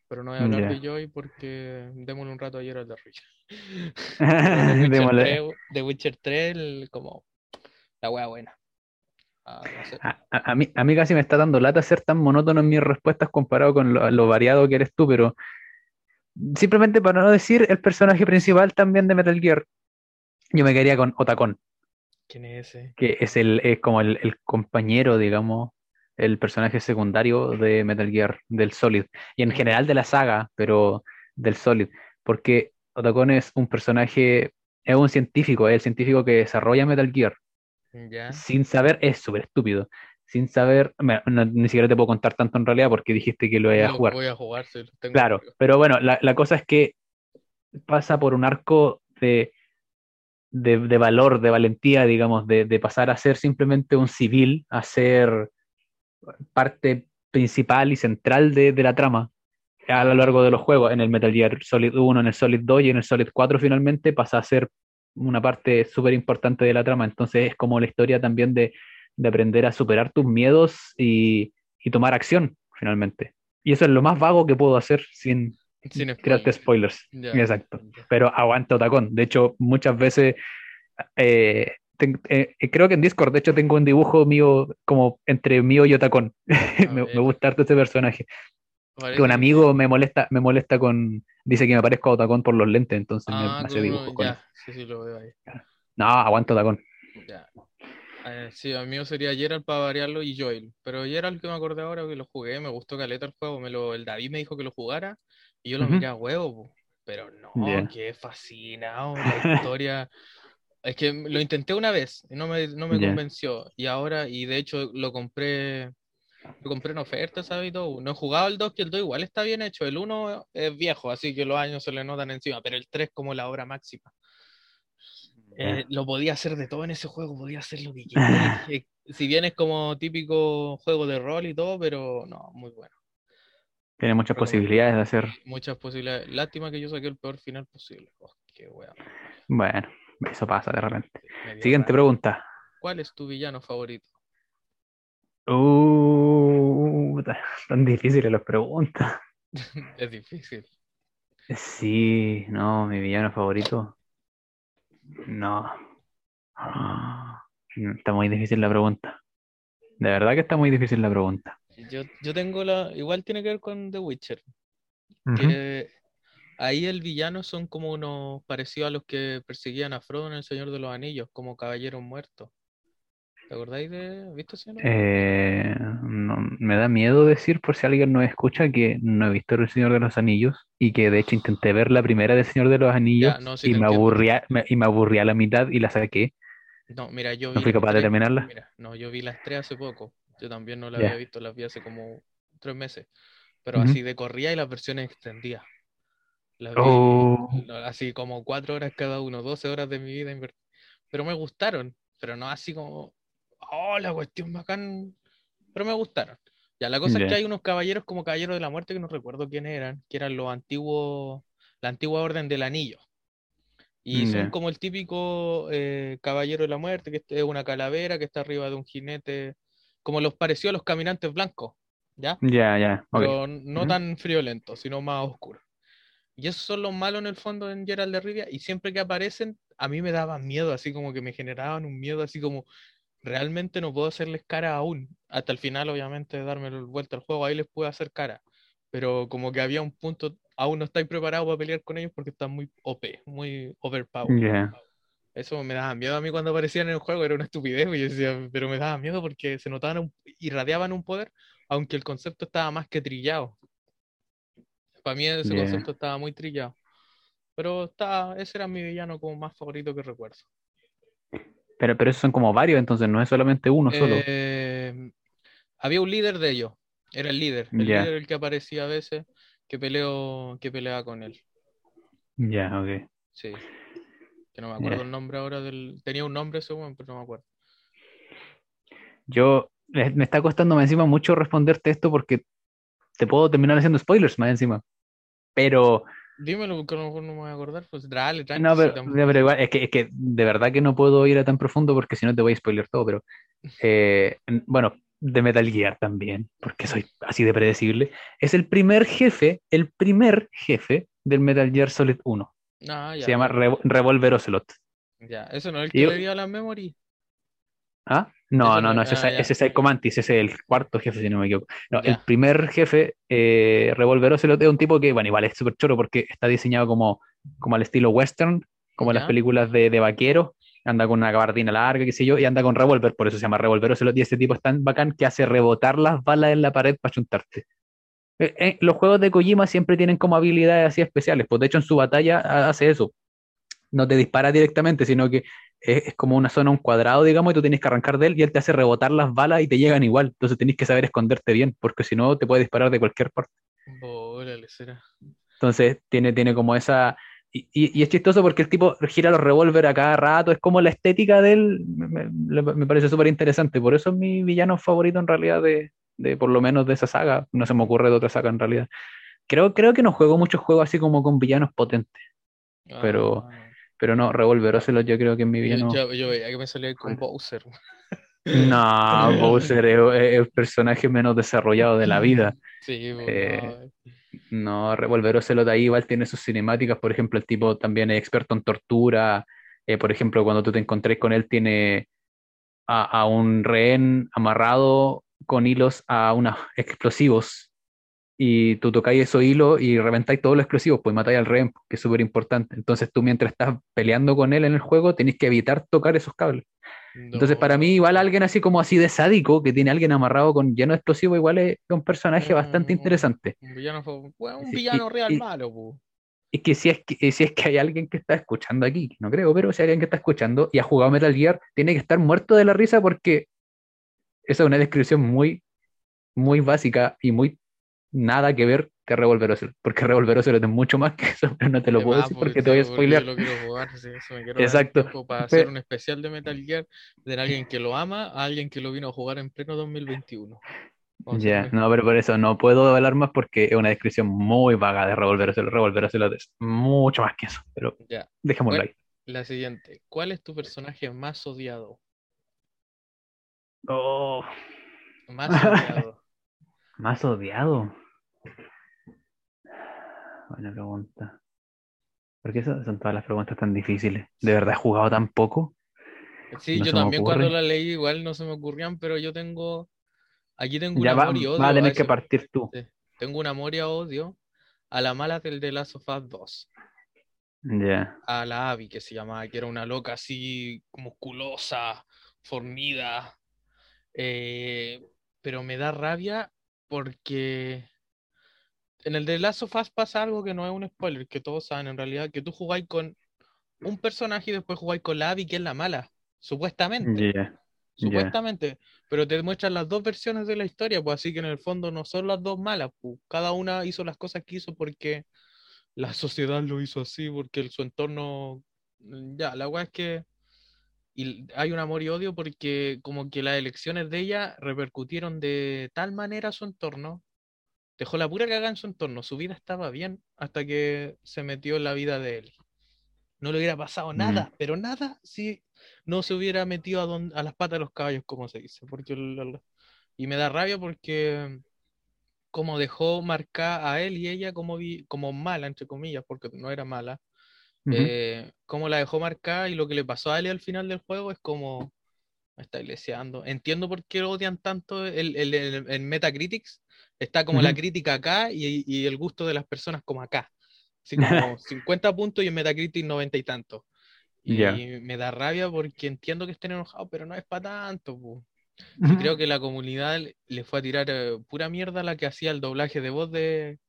Pero no voy a hablar Ya. de Joy porque démosle un rato a Gerald de Witcher Démosle. 3, The Witcher 3, el- como la wea buena. Ah, no sé. A, a- mí, a mí casi me está dando lata ser tan monótono en mis respuestas comparado con lo, lo variado que eres tú, pero simplemente para no decir el personaje principal también de Metal Gear, yo me quedaría con Otacon, ¿Quién es ese? que es, el, es como el, el compañero, digamos, el personaje secundario de Metal Gear, del Solid, y en general de la saga, pero del Solid, porque Otacon es un personaje, es un científico, es el científico que desarrolla Metal Gear sin saber, es súper estúpido. Sin saber, no- ni siquiera te puedo contar tanto en realidad porque dijiste que lo iba a jugar. Voy a jugar, sí, tengo Claro, pero bueno, la, la cosa es que pasa por un arco de, de, de valor, de valentía, digamos, de, de, pasar a ser simplemente un civil, a ser parte principal y central de, de, la trama a lo largo de los juegos. En el Metal Gear Solid 1, en el Solid 2 y en el Solid 4 finalmente pasa a ser una parte súper importante de la trama. Entonces es como la historia también de, de aprender a superar tus miedos y, y, tomar acción finalmente. Y eso es lo más vago que puedo hacer sin, sin crearte spoilers. Yeah. Exacto. Pero aguanto tacón. De hecho, muchas veces eh, te, eh, creo que en Discord, de hecho, tengo un dibujo mío como entre mío y Otacón. me, me, gusta harto este personaje. Que un amigo me molesta, me molesta con. Dice que me parezco a Otacón por los lentes, entonces ah, me hace dibujo con. Ya. Sí, sí, lo veo ahí. No, aguanto Otacón. Ya. Eh, sí, a mí sería Gerald para variarlo y Joel. Pero Gerald que me acordé ahora que lo jugué, me gustó caleta el juego. Me lo, el David me dijo que lo jugara y yo lo uh -huh. miré a huevo, pero no, yeah. qué fascinado la historia. es que lo intenté una vez y no me, no me yeah. convenció. Y ahora, y de hecho lo compré, lo compré en oferta, ¿sabes? Y todo. No he jugado el 2, que el 2 igual está bien hecho. El 1 es viejo, así que los años se le notan encima, pero el 3 como la obra máxima. Eh, lo podía hacer de todo en ese juego, podía hacer lo que quisiera. si bien es como típico juego de rol y todo, pero no, muy bueno. Tiene muchas pero posibilidades de hacer. Muchas posibilidades. Lástima que yo saqué el peor final posible. Oh, qué wea. Bueno, eso pasa de repente. Siguiente raro. pregunta. ¿Cuál es tu villano favorito? Uh, tan difíciles las preguntas. es difícil. Sí, no, mi villano favorito. No. Está muy difícil la pregunta. De verdad que está muy difícil la pregunta. Yo, yo tengo la. Igual tiene que ver con The Witcher. Uh -huh. Que ahí el villano son como unos parecidos a los que perseguían a Frodo en El Señor de los Anillos, como caballeros muertos. ¿Te acordáis de. ¿Visto ese eh, no, me da miedo decir, por si alguien no escucha, que no he visto El Señor de los Anillos y que de hecho intenté ver la primera del Señor de los Anillos ya, no, sí y, me aburría, me, y me aburría a la mitad y la saqué. No, mira, yo no fui capaz de terminarla. Mira, no, yo vi las tres hace poco. Yo también no la yeah. había visto, las vi hace como tres meses. Pero uh -huh. así de corría y las versiones extendidas. Las vi Oh. así como cuatro horas cada uno, 12 horas de mi vida invertida. Pero me gustaron, pero no así como, oh, la cuestión bacán. Pero me gustaron. Ya, la cosa Yeah. es que hay unos caballeros como caballeros de la muerte que no recuerdo quiénes eran, que eran los antiguos, la antigua orden del anillo. Y son como el típico eh, caballero de la muerte, que es una calavera que está arriba de un jinete, como los pareció a los caminantes blancos, ¿ya? Ya, ya. Pero no tan friolentos, sino más oscuros. Y esos son los malos en el fondo en Gerald de Rivia, y siempre que aparecen, a mí me daban miedo, así como que me generaban un miedo, así como realmente no puedo hacerles cara aún. Hasta el final, obviamente, darme vuelta al juego, ahí les puedo hacer cara. Pero como que había un punto, aún no estáis preparados para pelear con ellos porque están muy OP, muy overpowered. Ya. Eso me daba miedo a mí cuando aparecían en el juego, era una estupidez, y yo decía, pero me daba miedo porque se notaban, un, irradiaban un poder, aunque el concepto estaba más que trillado. Para mí ese Yeah. concepto estaba muy trillado. Pero está, ese era mi villano como más favorito que recuerdo. Pero, pero esos son como varios, entonces no es solamente uno solo. Eh, había un líder de ellos, era el líder, el líder el que aparecía a veces, que peleó, que peleaba con él. Ya, ok. Sí. Que no me acuerdo el nombre ahora del. Tenía un nombre ese weón, pero no me acuerdo. Yo, eh, me está costando más encima mucho responderte esto porque te puedo terminar haciendo spoilers más encima. Pero, Dímelo, porque a lo mejor no me voy a acordar. Pues dale, tranqui, no, pero, igual, es que, es que de verdad que no puedo ir a tan profundo porque si no te voy a spoiler todo, pero eh, bueno, de Metal Gear también, porque soy así de predecible. Es el primer jefe, el primer jefe del Metal Gear Solid 1. Ah, ya, Se llama Revo- Revolver Ocelot. ya. Eso no es el Y que yo- le dio la memory. ¿Ah? No, Ese no, no- ese, es- ah, ese es Psycho Mantis, ese es el cuarto jefe, si no me equivoco. No, el Ya. primer jefe, eh, Revolver Ocelot, es un tipo que, bueno, igual es súper choro porque está diseñado como, como al estilo western, como en las películas de, de vaqueros, anda con una gabardina larga, qué sé yo, y anda con revólver, por eso se llama Revolver Ocelot, y ese tipo es tan bacán que hace rebotar las balas en la pared para chuntarte. Eh, eh, los juegos de Kojima siempre tienen como habilidades así especiales, pues de hecho en su batalla ha- hace eso. No te dispara directamente, sino que es, es como una zona, un cuadrado, digamos, y tú tienes que arrancar de él y él te hace rebotar las balas y te llegan igual. Entonces tenés que saber esconderte bien, porque si no te puede disparar de cualquier parte. Órale, será. Entonces tiene, tiene como esa, Y, y- y es chistoso porque el tipo gira los revólver a cada rato, es como la estética de él, me, me- me parece súper interesante. Por eso es mi villano favorito en realidad de, de por lo menos de esa saga. No se me ocurre de otra saga en realidad. Creo, creo que no juego muchos juegos así como con villanos potentes, Ah, pero no, Revolver Ocelot yo creo que es mi yo, villano. yo, yo veía que me salía con Bowser. No, Bowser es, es el personaje menos desarrollado de la vida. Sí, pues, Eh, no, No, Revolver Ocelot ahí igual tiene sus cinemáticas, por ejemplo, el tipo también es experto en tortura, eh, por ejemplo, cuando tú te encontrés con él tiene a, a un rehén amarrado con hilos a unos explosivos y tú tocáis esos hilos y reventáis todos los explosivos, pues matáis al rehén, que es súper importante. Entonces tú mientras estás peleando con él en el juego tenés que evitar tocar esos cables. Entonces, para mí, igual alguien así como así de sádico, que tiene a alguien amarrado con lleno de explosivos, igual es un personaje bastante Mm, interesante. Un villano, un villano y- real y- malo, pues. Es que si es que, si es que hay alguien que está escuchando aquí, no creo, pero si hay alguien que está escuchando y ha jugado Metal Gear, tiene que estar muerto de la risa porque esa es una descripción muy, muy básica y muy nada que ver que Revolver Ocelot, porque Revolver Ocelot es mucho más que eso, pero no te lo puedo decir pues, porque te voy a spoilear. Yo lo quiero jugar, eso me quiero Exacto. para hacer un especial de Metal Gear de alguien que lo ama a alguien que lo vino a jugar en pleno 2021. Vamos a Ya, hacer no, pero por eso no puedo hablar más porque es una descripción muy vaga de Revolver Ocelot. Revolver Ocelot es mucho más que eso, pero Ya, dejémoslo Bueno. ahí. la siguiente. ¿Cuál es tu personaje más odiado? Oh, Más odiado. Más odiado. Buena pregunta. Porque esas son todas las preguntas tan difíciles. ¿De verdad he jugado tan poco? Sí, No yo también cuando la leí igual no se me ocurrían, pero yo tengo, aquí tengo un Ya va, amor y odio vas a tener a que partir tú. sí, tengo un amor y odio a la mala del de Last of Us 2, Ya. a la Abby que se llamaba, que era una loca así musculosa, fornida, eh, pero me da rabia porque en el de Last of Us pasa algo que no es un spoiler, que todos saben en realidad, que tú jugáis con un personaje y después jugáis con la Abby que es la mala, supuestamente. Supuestamente, pero te muestran las dos versiones de la historia, pues así que en el fondo no son las dos malas, pues. Cada una hizo las cosas que hizo porque la sociedad lo hizo así, porque el- su entorno, ya, la weá es que y hay un amor y odio porque como que las elecciones de ella repercutieron de tal manera a su entorno, dejó la pura cagada en su entorno, su vida estaba bien hasta que se metió en la vida de él. No le hubiera pasado Mm. nada, pero nada si no se hubiera metido a, don- a las patas de los caballos, como se dice. Porque el- y me da rabia porque como dejó marcar a él y ella como, vi- como mala, entre comillas, porque no era mala, Eh, como la dejó marcar y lo que le pasó a él al final del juego es como me está iglesiando. Entiendo por qué odian tanto el, el, el- en Metacritics. Está como la crítica acá y, y el gusto de las personas como acá. Así como 50 puntos y en Metacritic 90 y tanto. Y me da rabia porque entiendo que estén enojados, pero no es para tanto. po. Creo que la comunidad le- le fue a tirar eh, pura mierda a la que hacía el doblaje de voz de,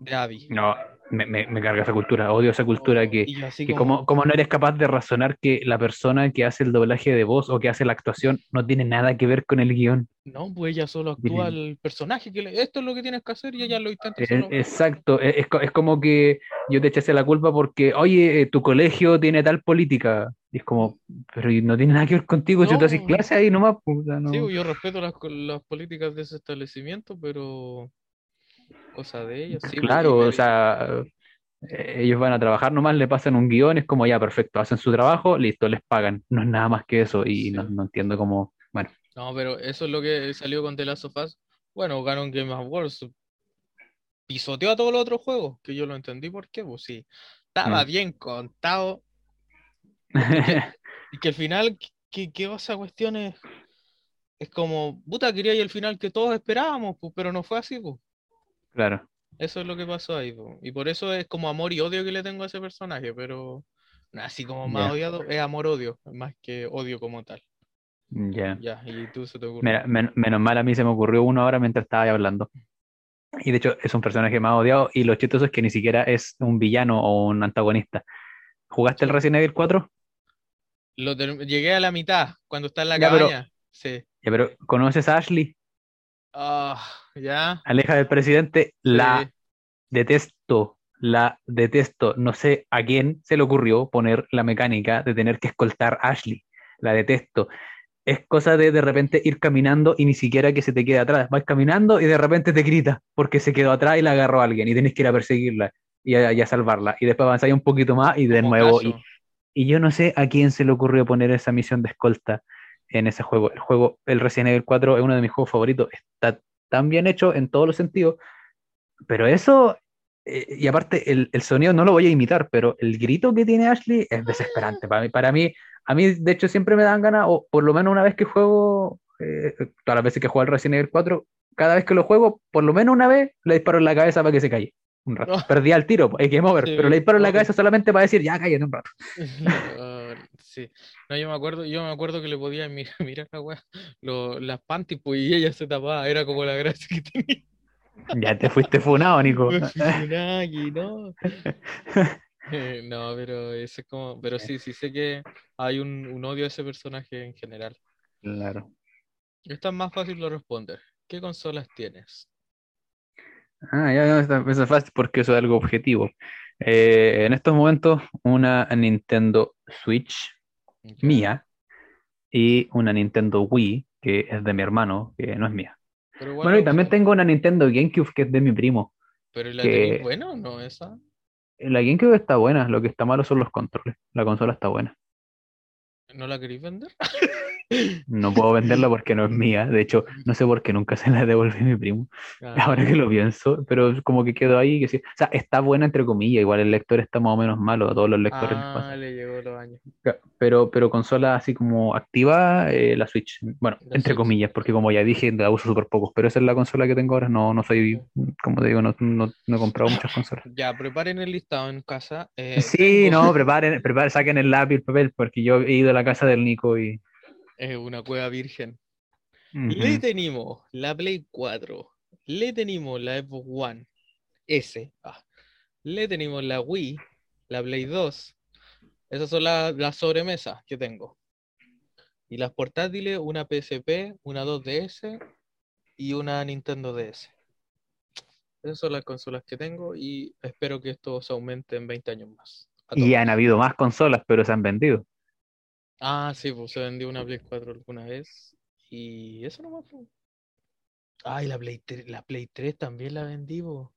de Abby. No, me, me, me carga esa cultura, odio esa cultura que, yo que como, como, como no eres capaz de razonar que la persona que hace el doblaje de voz o que hace la actuación no tiene nada que ver con el guion. no, pues ella solo actúa el personaje, que le- esto es lo que tienes que hacer y ella lo intenta Eh, solo. Exacto, es, es co- es como que yo te echase la culpa porque, oye, eh, tu colegio tiene tal política. Y es como, pero no tiene nada que ver contigo, si tú haces No. clase ahí nomás. pues, no- Sí, yo respeto las, las políticas de ese establecimiento, pero cosa de ellos. Sí, Claro, pues, y o sea, eh, ellos van a trabajar nomás, le pasan un guion, es como ya, perfecto, hacen su trabajo, listo, les pagan. No es nada más que eso y Sí. no, no entiendo cómo, bueno, No, pero eso es lo que salió con The Last of Us. Bueno, ganó un Game Awards. Pisoteó a todos los otros juegos, que yo lo entendí por qué, pues sí. Estaba Mm. bien contado. Y que al final, que, que esa cuestión es, es como, puta, quería y el final que todos esperábamos, pues, pero no fue así, pues. Claro, Eso es lo que pasó ahí. Y por eso es como amor y odio que le tengo a ese personaje, pero así como más odiado, es amor-odio, más que odio como tal. ya. Ya, y tú se te ocurre. Mira, men- menos mal a mí se me ocurrió uno ahora mientras estaba ahí hablando. Y de hecho es un personaje más odiado y lo chistoso es que ni siquiera es un villano o un antagonista. ¿Jugaste el. Resident Evil 4? Lo llegué a la mitad, cuando está en la Ya, pero- cabaña. Sí. Ya, pero ¿conoces a Ashley? Ah, ya. Aleja del presidente, la Sí. detesto. la detesto. No sé a quién se le ocurrió poner la mecánica de tener que escoltar a Ashley. La detesto. Es cosa de de repente ir caminando y ni siquiera que se te quede atrás. Vas caminando y de repente te grita porque se quedó atrás y la agarró a alguien y tenés que ir a perseguirla y a, y a salvarla. Y después avanzáis un poquito más y de Como nuevo. y yo no sé a quién se le ocurrió poner esa misión de escolta en ese juego. El juego, el Resident Evil 4 es uno de mis juegos favoritos. Está tan bien hecho en todos los sentidos. Pero eso, eh, y aparte, el, el sonido no lo voy a imitar, pero el grito que tiene Ashley es desesperante. Para mí, para mí, a mí, de hecho, siempre me dan ganas, o por lo menos una vez que juego, eh, todas las veces que juego el Resident Evil 4, cada vez que lo juego, por lo menos una vez le disparo en la cabeza para que se calle. Un rato. No. Perdí al tiro, es game over, Sí, pero le disparo en la cabeza solamente para decir, ya cállate un rato. Ah, sí. No, yo me acuerdo, yo me acuerdo que le podía mirar, mirar la lo- las panties, pues, y ella se tapaba, era como la gracia que tenía. Ya te fuiste funado, Nico. No. Eh, No, pero ese es como, pero sí, sí sé que hay un, un odio a ese personaje en general. Claro. Esta es más fácil de responder. ¿Qué consolas tienes? Ah, ya, ya, está- eso es fácil porque eso es algo objetivo. Eh, en estos momentos, una Nintendo Switch mía y una Nintendo Wii, que es de mi hermano, que no es mía. Pero Bueno, y también tengo una Nintendo GameCube, que es de mi primo. Pero ¿y la que- buena o no esa? La GameCube está buena, lo que está malo son los controles. La consola está buena. ¿No la queréis vender? No puedo venderla porque no es mía. De hecho, no sé por qué nunca se la devolví a mi primo. Ah, Ahora que lo pienso, pero como que quedó ahí. Que sí. O sea, está buena entre comillas. Igual el lector está más o menos malo. A todos los lectores les pasa. Ah, le llegó los años. Ca- Pero, pero consola así como activa, eh, la Switch. Bueno, La entre Switch. comillas, porque como ya dije, la uso súper pocos. Pero esa es la consola que tengo ahora. No, no soy, como te digo, no, no, no he comprado muchas consolas. Ya, preparen el listado en casa. Eh, Sí, tengo- no, preparen, preparen, saquen el lápiz, el papel, porque yo he ido a la casa del Nico y. Es una cueva virgen. Le tenemos la Play 4. Le tenemos la Xbox One S. ah. Le tenemos la Wii, la Play 2. Esas son la- las sobremesas que tengo. Y las portátiles, una PSP, una 2DS y una Nintendo DS. Esas son las consolas que tengo y espero que esto se aumente en 20 años más. Y han habido más consolas, pero se han vendido. Ah, sí, pues se vendió una Play 4 alguna vez. Y eso nomás. pues. Ay, la Play 3, la Play 3 también la vendí, po.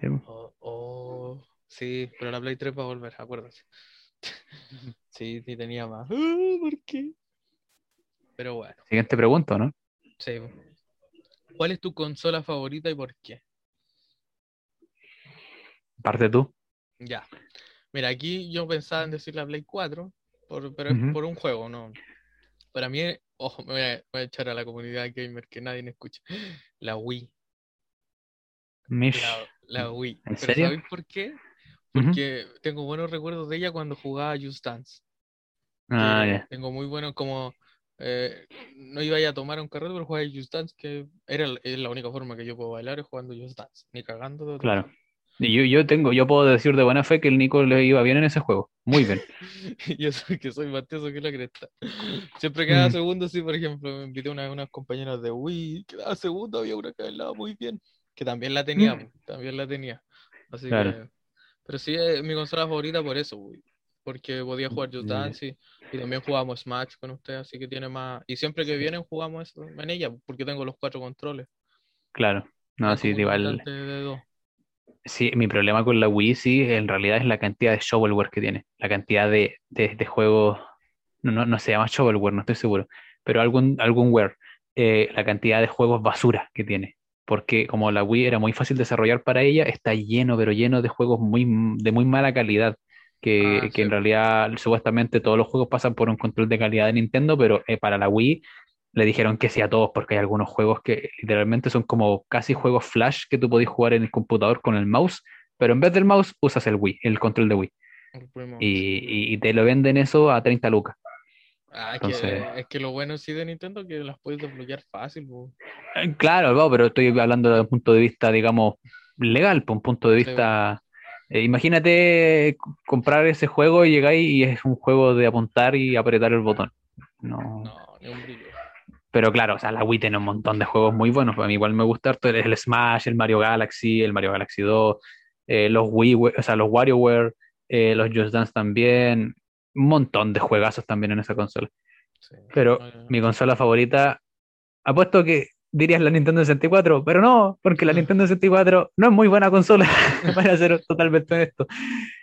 Sí. Oh, oh, sí, pero la Play 3 va a volver, acuérdense. Sí, sí tenía más. Ah, ¿Por qué? Pero bueno, Siguiente pregunta, ¿no? sí. ¿Cuál es tu consola favorita y por qué? Parte tú. Ya. Mira, aquí yo pensaba en decir la Play 4, por, pero por un juego, ¿no? Para mí, ojo, me voy a, voy a echar a la comunidad gamer que nadie me escucha. La Wii. Mish. La, la Wii. ¿En ¿Pero serio? sabéis por qué? Porque tengo buenos recuerdos de ella cuando jugaba Just Dance. Ah, ya. Tengo muy buenos como... eh, no iba a tomar un carrete, pero jugaba Just Dance, que era, la- es la única forma que yo puedo bailar es jugando Just Dance. Ni cagando otra Claro. Yo, yo tengo, yo puedo decir de buena fe que el Nico le iba bien en ese juego. Muy bien. Yo soy que soy más tieso que la cresta. Siempre quedaba Mm. segundo, sí, por ejemplo, me invité a una, unas compañeras de Wii, quedaba segundo, había una que bailaba muy bien, que también la tenía, Mm. también la tenía. Así Claro. que, pero sí, es mi consola favorita por eso, Wii, porque podía jugar Just. Dance y, y también jugamos Smash con usted, así que tiene más, y siempre que vienen jugamos eso en ella, porque tengo los cuatro controles. Claro. No, sí, igual. Sí, mi problema con la Wii, sí, en realidad es la cantidad de shovelware que tiene. La cantidad de, de, de juegos. No, no, no se llama shovelware, no estoy seguro. Pero algún, algún ware. eh, la cantidad de juegos basura que tiene. Porque como la Wii era muy fácil desarrollar para ella, está lleno, pero lleno de juegos muy, de muy mala calidad. Que, Ah, que en realidad, supuestamente, todos los juegos pasan por un control de calidad de Nintendo, pero eh, para la Wii le dijeron que sí a todos, porque hay algunos juegos que literalmente son como casi juegos flash que tú podés jugar en el computador con el mouse, pero en vez del mouse usas el Wii, el control de Wii, y, y- te lo venden eso a 30 lucas. Ah, es, que, entonces- es que lo bueno sí de Nintendo es que las puedes desbloquear fácil. Eh, Claro, pero estoy hablando desde un punto de vista, digamos, legal, por un punto de Sí, vista... eh, imagínate comprar ese juego y llegáis y es un juego de apuntar y apretar el botón. No. No, ni un brillo. Pero claro, o sea, la Wii tiene un montón de juegos muy buenos. A mí igual me gusta harto el, el Smash, el Mario Galaxy, el Mario Galaxy 2, eh, los Wii, o sea, los WarioWare, eh, los Just Dance también, un montón de juegazos también en esa consola. Sí. Pero mi consola favorita, apuesto que dirías la Nintendo 64, pero no, porque la Nintendo 64 no es muy buena consola, para ser totalmente honesto.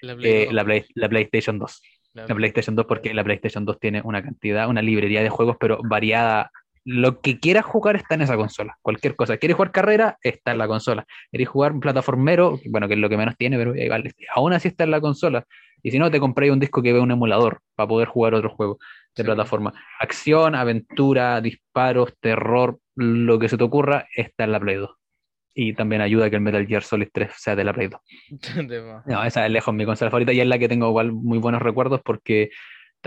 La Play Eh, la, Play- la PlayStation 2. la La PlayStation 2 porque la PlayStation 2 tiene una cantidad, una librería de juegos, pero variada. Lo que quieras jugar está en esa consola. Cualquier cosa. ¿Quieres jugar carrera? Está en la consola. ¿Quieres jugar un plataformero? Bueno, que es lo que menos tiene, pero ahí vale. aún así está en la consola. Y si no, te compráis un disco que ve un emulador para poder jugar otro juego de Sí. plataforma. Acción, aventura, disparos, terror, lo que se te ocurra, está en la Play 2. Y también ayuda a que el Metal Gear Solid 3 sea de la Play 2. de más. No, esa es lejos mi consola favorita y es la que tengo igual muy buenos recuerdos porque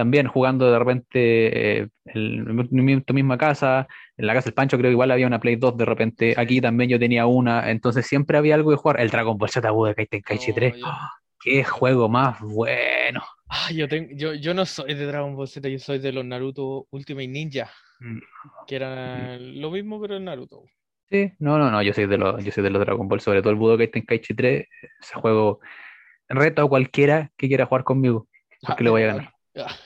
también jugando de repente eh, el- en mi tu misma casa, en la casa del Pancho creo que igual había una Play 2 de repente, aquí también yo tenía una, entonces siempre había algo de jugar. El Dragon Ball Z Budokai Tenkaichi Oh, 3, ya. ¡ah! qué juego más bueno. Ah, yo, tengo, yo, yo no soy de Dragon Ball Z, yo soy de los Naruto Ultimate Ninja, Mm. que era lo mismo pero en Naruto. Sí, no, no, no, yo soy de los, yo soy de los Dragon Ball, sobre todo el Budokai Tenkaichi 3, ese juego reto a cualquiera que quiera jugar conmigo, porque le voy a ganar. Ah,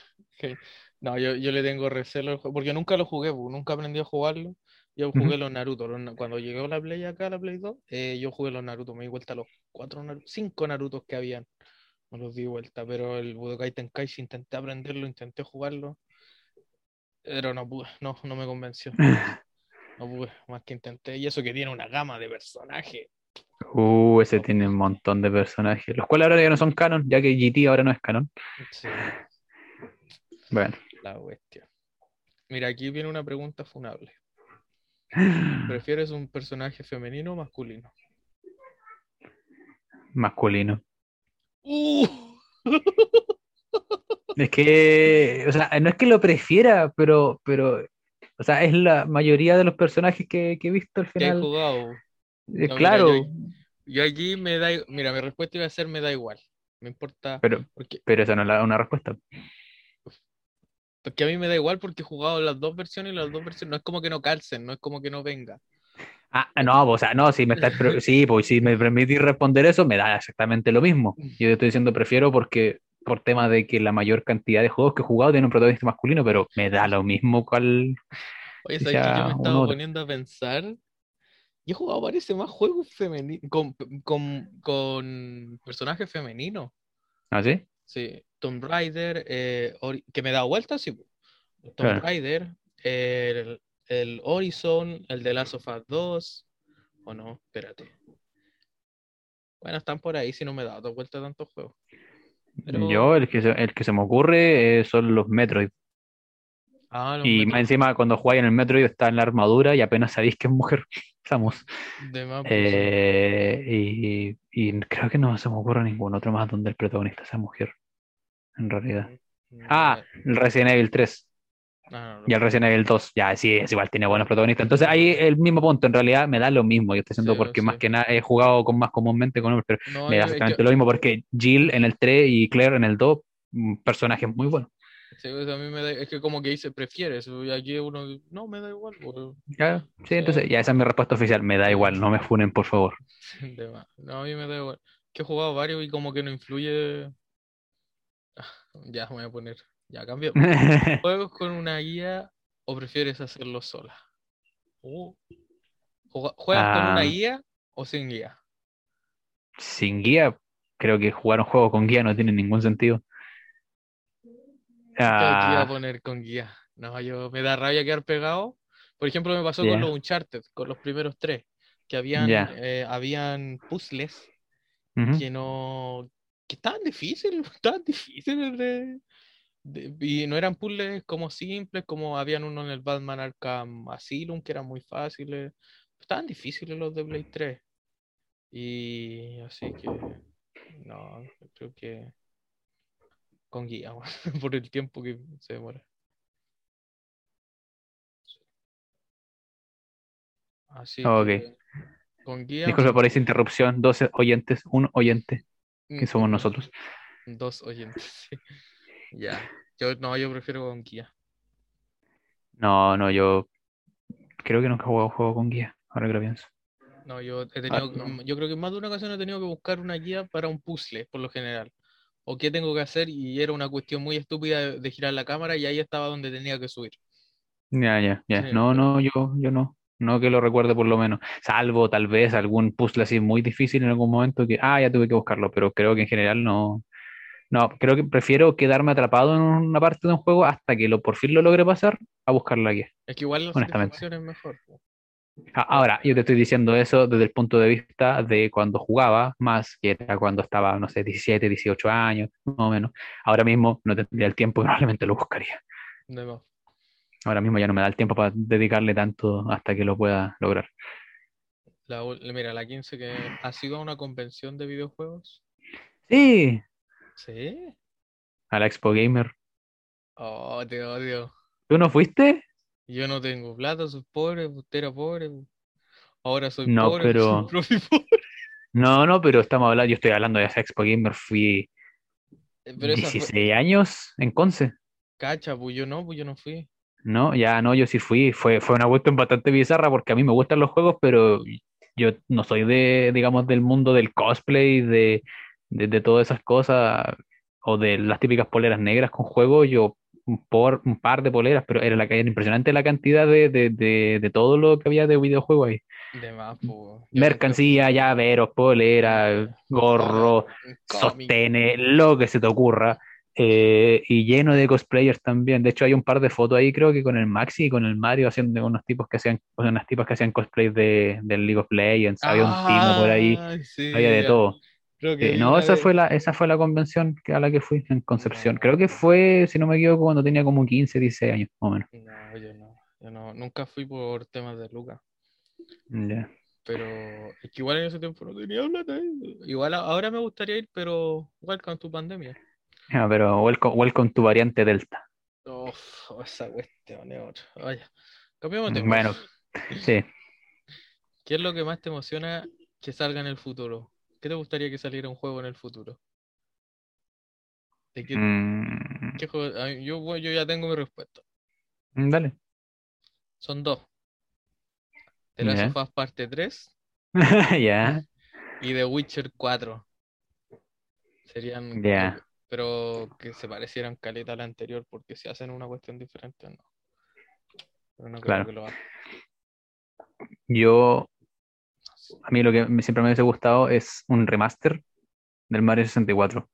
No, yo, yo le tengo recelo porque nunca lo jugué, nunca aprendí a jugarlo. Yo jugué los Naruto. los cuando llegó la Play acá, la Play 2, eh, yo jugué los Naruto. Me di vuelta a los cuatro, cinco Narutos que habían. Me los di vuelta, pero el Budokai Tenkaichi intenté aprenderlo, intenté jugarlo. Pero no pude, no, no me convenció. No pude, más que intenté. Y eso que tiene una gama de personajes. Uh, ese tiene un montón de personajes, los cuales ahora ya no son canon, ya que GT ahora no es canon. Sí, Bueno. la bestia. Mira, aquí viene una pregunta funable. ¿Prefieres un personaje femenino o masculino? Masculino. ¡Uh! Es que, o sea, no es que lo prefiera, pero, pero, o sea, es la mayoría de los personajes que, que he visto al que he final. jugado. Eh, mira, claro, yo- Yo aquí me da, mira, mi respuesta iba a ser me da igual. Me importa, pero, porque, pero esa no es la- una respuesta. Porque a mí me da igual porque he jugado las dos versiones y las dos versiones no es como que no calcen, no es como que no venga. Ah, no, o sea, no, si me estás, sí, pues si me permitís responder eso, me da exactamente lo mismo. Yo estoy diciendo prefiero porque, por tema de que la mayor cantidad de juegos que he jugado tienen un protagonista masculino, pero me da lo mismo cuál. Oye, ¿sabes que yo me estaba otro. poniendo a pensar? Yo he jugado parece más juegos femeninos con, con, con personajes femeninos. ¿Ah, sí? Sí, Tomb Raider, eh, que me da vueltas, sí. Tomb Claro. Raider, el, el Horizon, el de Last of Us 2, o no, espérate. Bueno, están por ahí si no me he dado vueltas tantos juegos. Pero- Yo, el que se, el que se me ocurre eh, son los Metroid. Ah, los Y Metroid más encima, cuando jugáis en el Metroid está en la armadura y apenas sabéis que es mujer. Estamos. pues, Eh, y, y creo que no se me ocurre ningún otro más donde el protagonista sea mujer. En realidad. no, Ah, el Resident Evil 3 no, no, no. y el Resident Evil 2. Ya, sí, es igual, tiene buenos protagonistas. Entonces ahí el mismo punto, en realidad me da lo mismo. Yo estoy diciendo Sí, porque sí. más que nada he jugado con más comúnmente con hombres, pero No, me da exactamente lo mismo porque Jill en el 3 y Claire en el 2, mm, personajes muy buenos. sí, pues, a mí me da, es que como que dice, prefieres, y aquí uno, no, me da igual, Ya, sí, entonces ya esa es mi respuesta oficial. Me da igual, no me funen, por favor. No, a mí me da igual. Que he jugado varios y como que no influye. Ah, Ya, me voy a poner. Ya, cambio. ¿Juegos con una guía o prefieres hacerlo sola? Uh. ¿Juegas con una Ah. guía o sin guía? Sin guía, creo que jugar un juego con guía no tiene ningún sentido. Yo aquí iba a Ah, poner con guía. No, yo me da rabia quedar pegado. Por ejemplo, me pasó con los Uncharted, con los primeros tres, que habían, eh, habían puzzles que no, que estaban difíciles, estaban difíciles de, de- y no eran puzzles como simples, como habían uno en el Batman Arkham Asylum, que eran muy fáciles, estaban difíciles los de Play 3. Y así que, no, creo que con guía, por el tiempo que se demora. Así Ok. que, con guía. Disculpa por esa interrupción. 12 oyentes, un oyente, que somos nosotros. Dos oyentes, sí. Ya. Yo no, yo prefiero con guía. No, no, yo creo que nunca he jugado juego con guía, ahora que lo pienso. No, yo he tenido, Ah, no. yo creo que más de una ocasión he tenido que buscar una guía para un puzzle, por lo general. O qué tengo que hacer, y era una cuestión muy estúpida de, de girar la cámara, y ahí estaba donde tenía que subir. Ya, ya, ya. No, no, yo, yo no. No que lo recuerde por lo menos. Salvo tal vez algún puzzle así muy difícil en algún momento que, ah, ya tuve que buscarlo, pero creo que en general no. No, creo que prefiero quedarme atrapado en una parte de un juego hasta que lo por fin lo logre pasar a buscar la guía. Es que igual la Honestamente. satisfacción es mejor. Ahora, yo te estoy diciendo eso desde el punto de vista de cuando jugaba más, que era cuando estaba, no sé, 17, 18 años, más o menos. Ahora mismo no tendría el tiempo y probablemente lo buscaría. De más. Ahora mismo ya no me da el tiempo para dedicarle tanto hasta que lo pueda lograr. La, mira, la 15 que ha sido a una convención de videojuegos. Sí, Sí. a la Expo Gamer. Oh, te odio. ¿Tú no fuiste? Yo no tengo plata, soy pobre, usted era pobre. Ahora soy No, pobre, pero- soy pobre. No, no, pero estamos hablando, yo estoy hablando de esa Expo Gamer, fui Pero esa fue 16 años en Conce. cacha, pues yo no, pues yo no fui. No, ya no, yo sí fui. Fue, fue una cuestión bastante bizarra porque a mí me gustan los juegos, pero yo no soy de, digamos, del mundo del cosplay, de, de, de todas esas cosas, o de las típicas poleras negras con juegos. Yo por, un par de poleras, pero era, la, era impresionante la cantidad de, de, de, de todo lo que había de videojuegos ahí. De más, pues. Mercancía, llaveros, poleras, gorro, sostenes, lo que se te ocurra. Eh, y lleno de cosplayers también. De hecho, hay un par de fotos ahí, creo que con el Maxi y con el Mario haciendo unos tipos que hacían, unas tipas que hacían cosplay de, del League of Legends. Había un timo por ahí, sí, había de ya. todo. Creo que Eh, no, esa de- fue la, esa fue la convención a la que fui en Concepción. No. Creo que fue, si no me equivoco, cuando tenía como 15, 16 años, más o menos. No, yo no. Yo no, nunca fui por temas de Lucas. Ya. Pero es que igual en ese tiempo no tenía plata. ¿eh? Igual ahora me gustaría ir, pero welcome tu pandemia. Ya, pero welcome, welcome tu variante Delta. Uf, esa cuestión es otra. Vaya. Cambiamos de. Bueno, sí. ¿Qué es lo que más te emociona que salga en el futuro? ¿Qué te gustaría que saliera un juego en el futuro? ¿De qué, Mm, qué juego? Yo, yo ya tengo mi respuesta. dale. Son dos. The Last Ya. of Us Parte 3 Ya. y The Witcher 4. Serían, Ya. Pero que se parecieran caleta a la anterior, porque si hacen una cuestión diferente, no. Pero no creo Claro. que lo hagan. Yo, a mí lo que siempre me hubiese gustado es un remaster del Mario 64,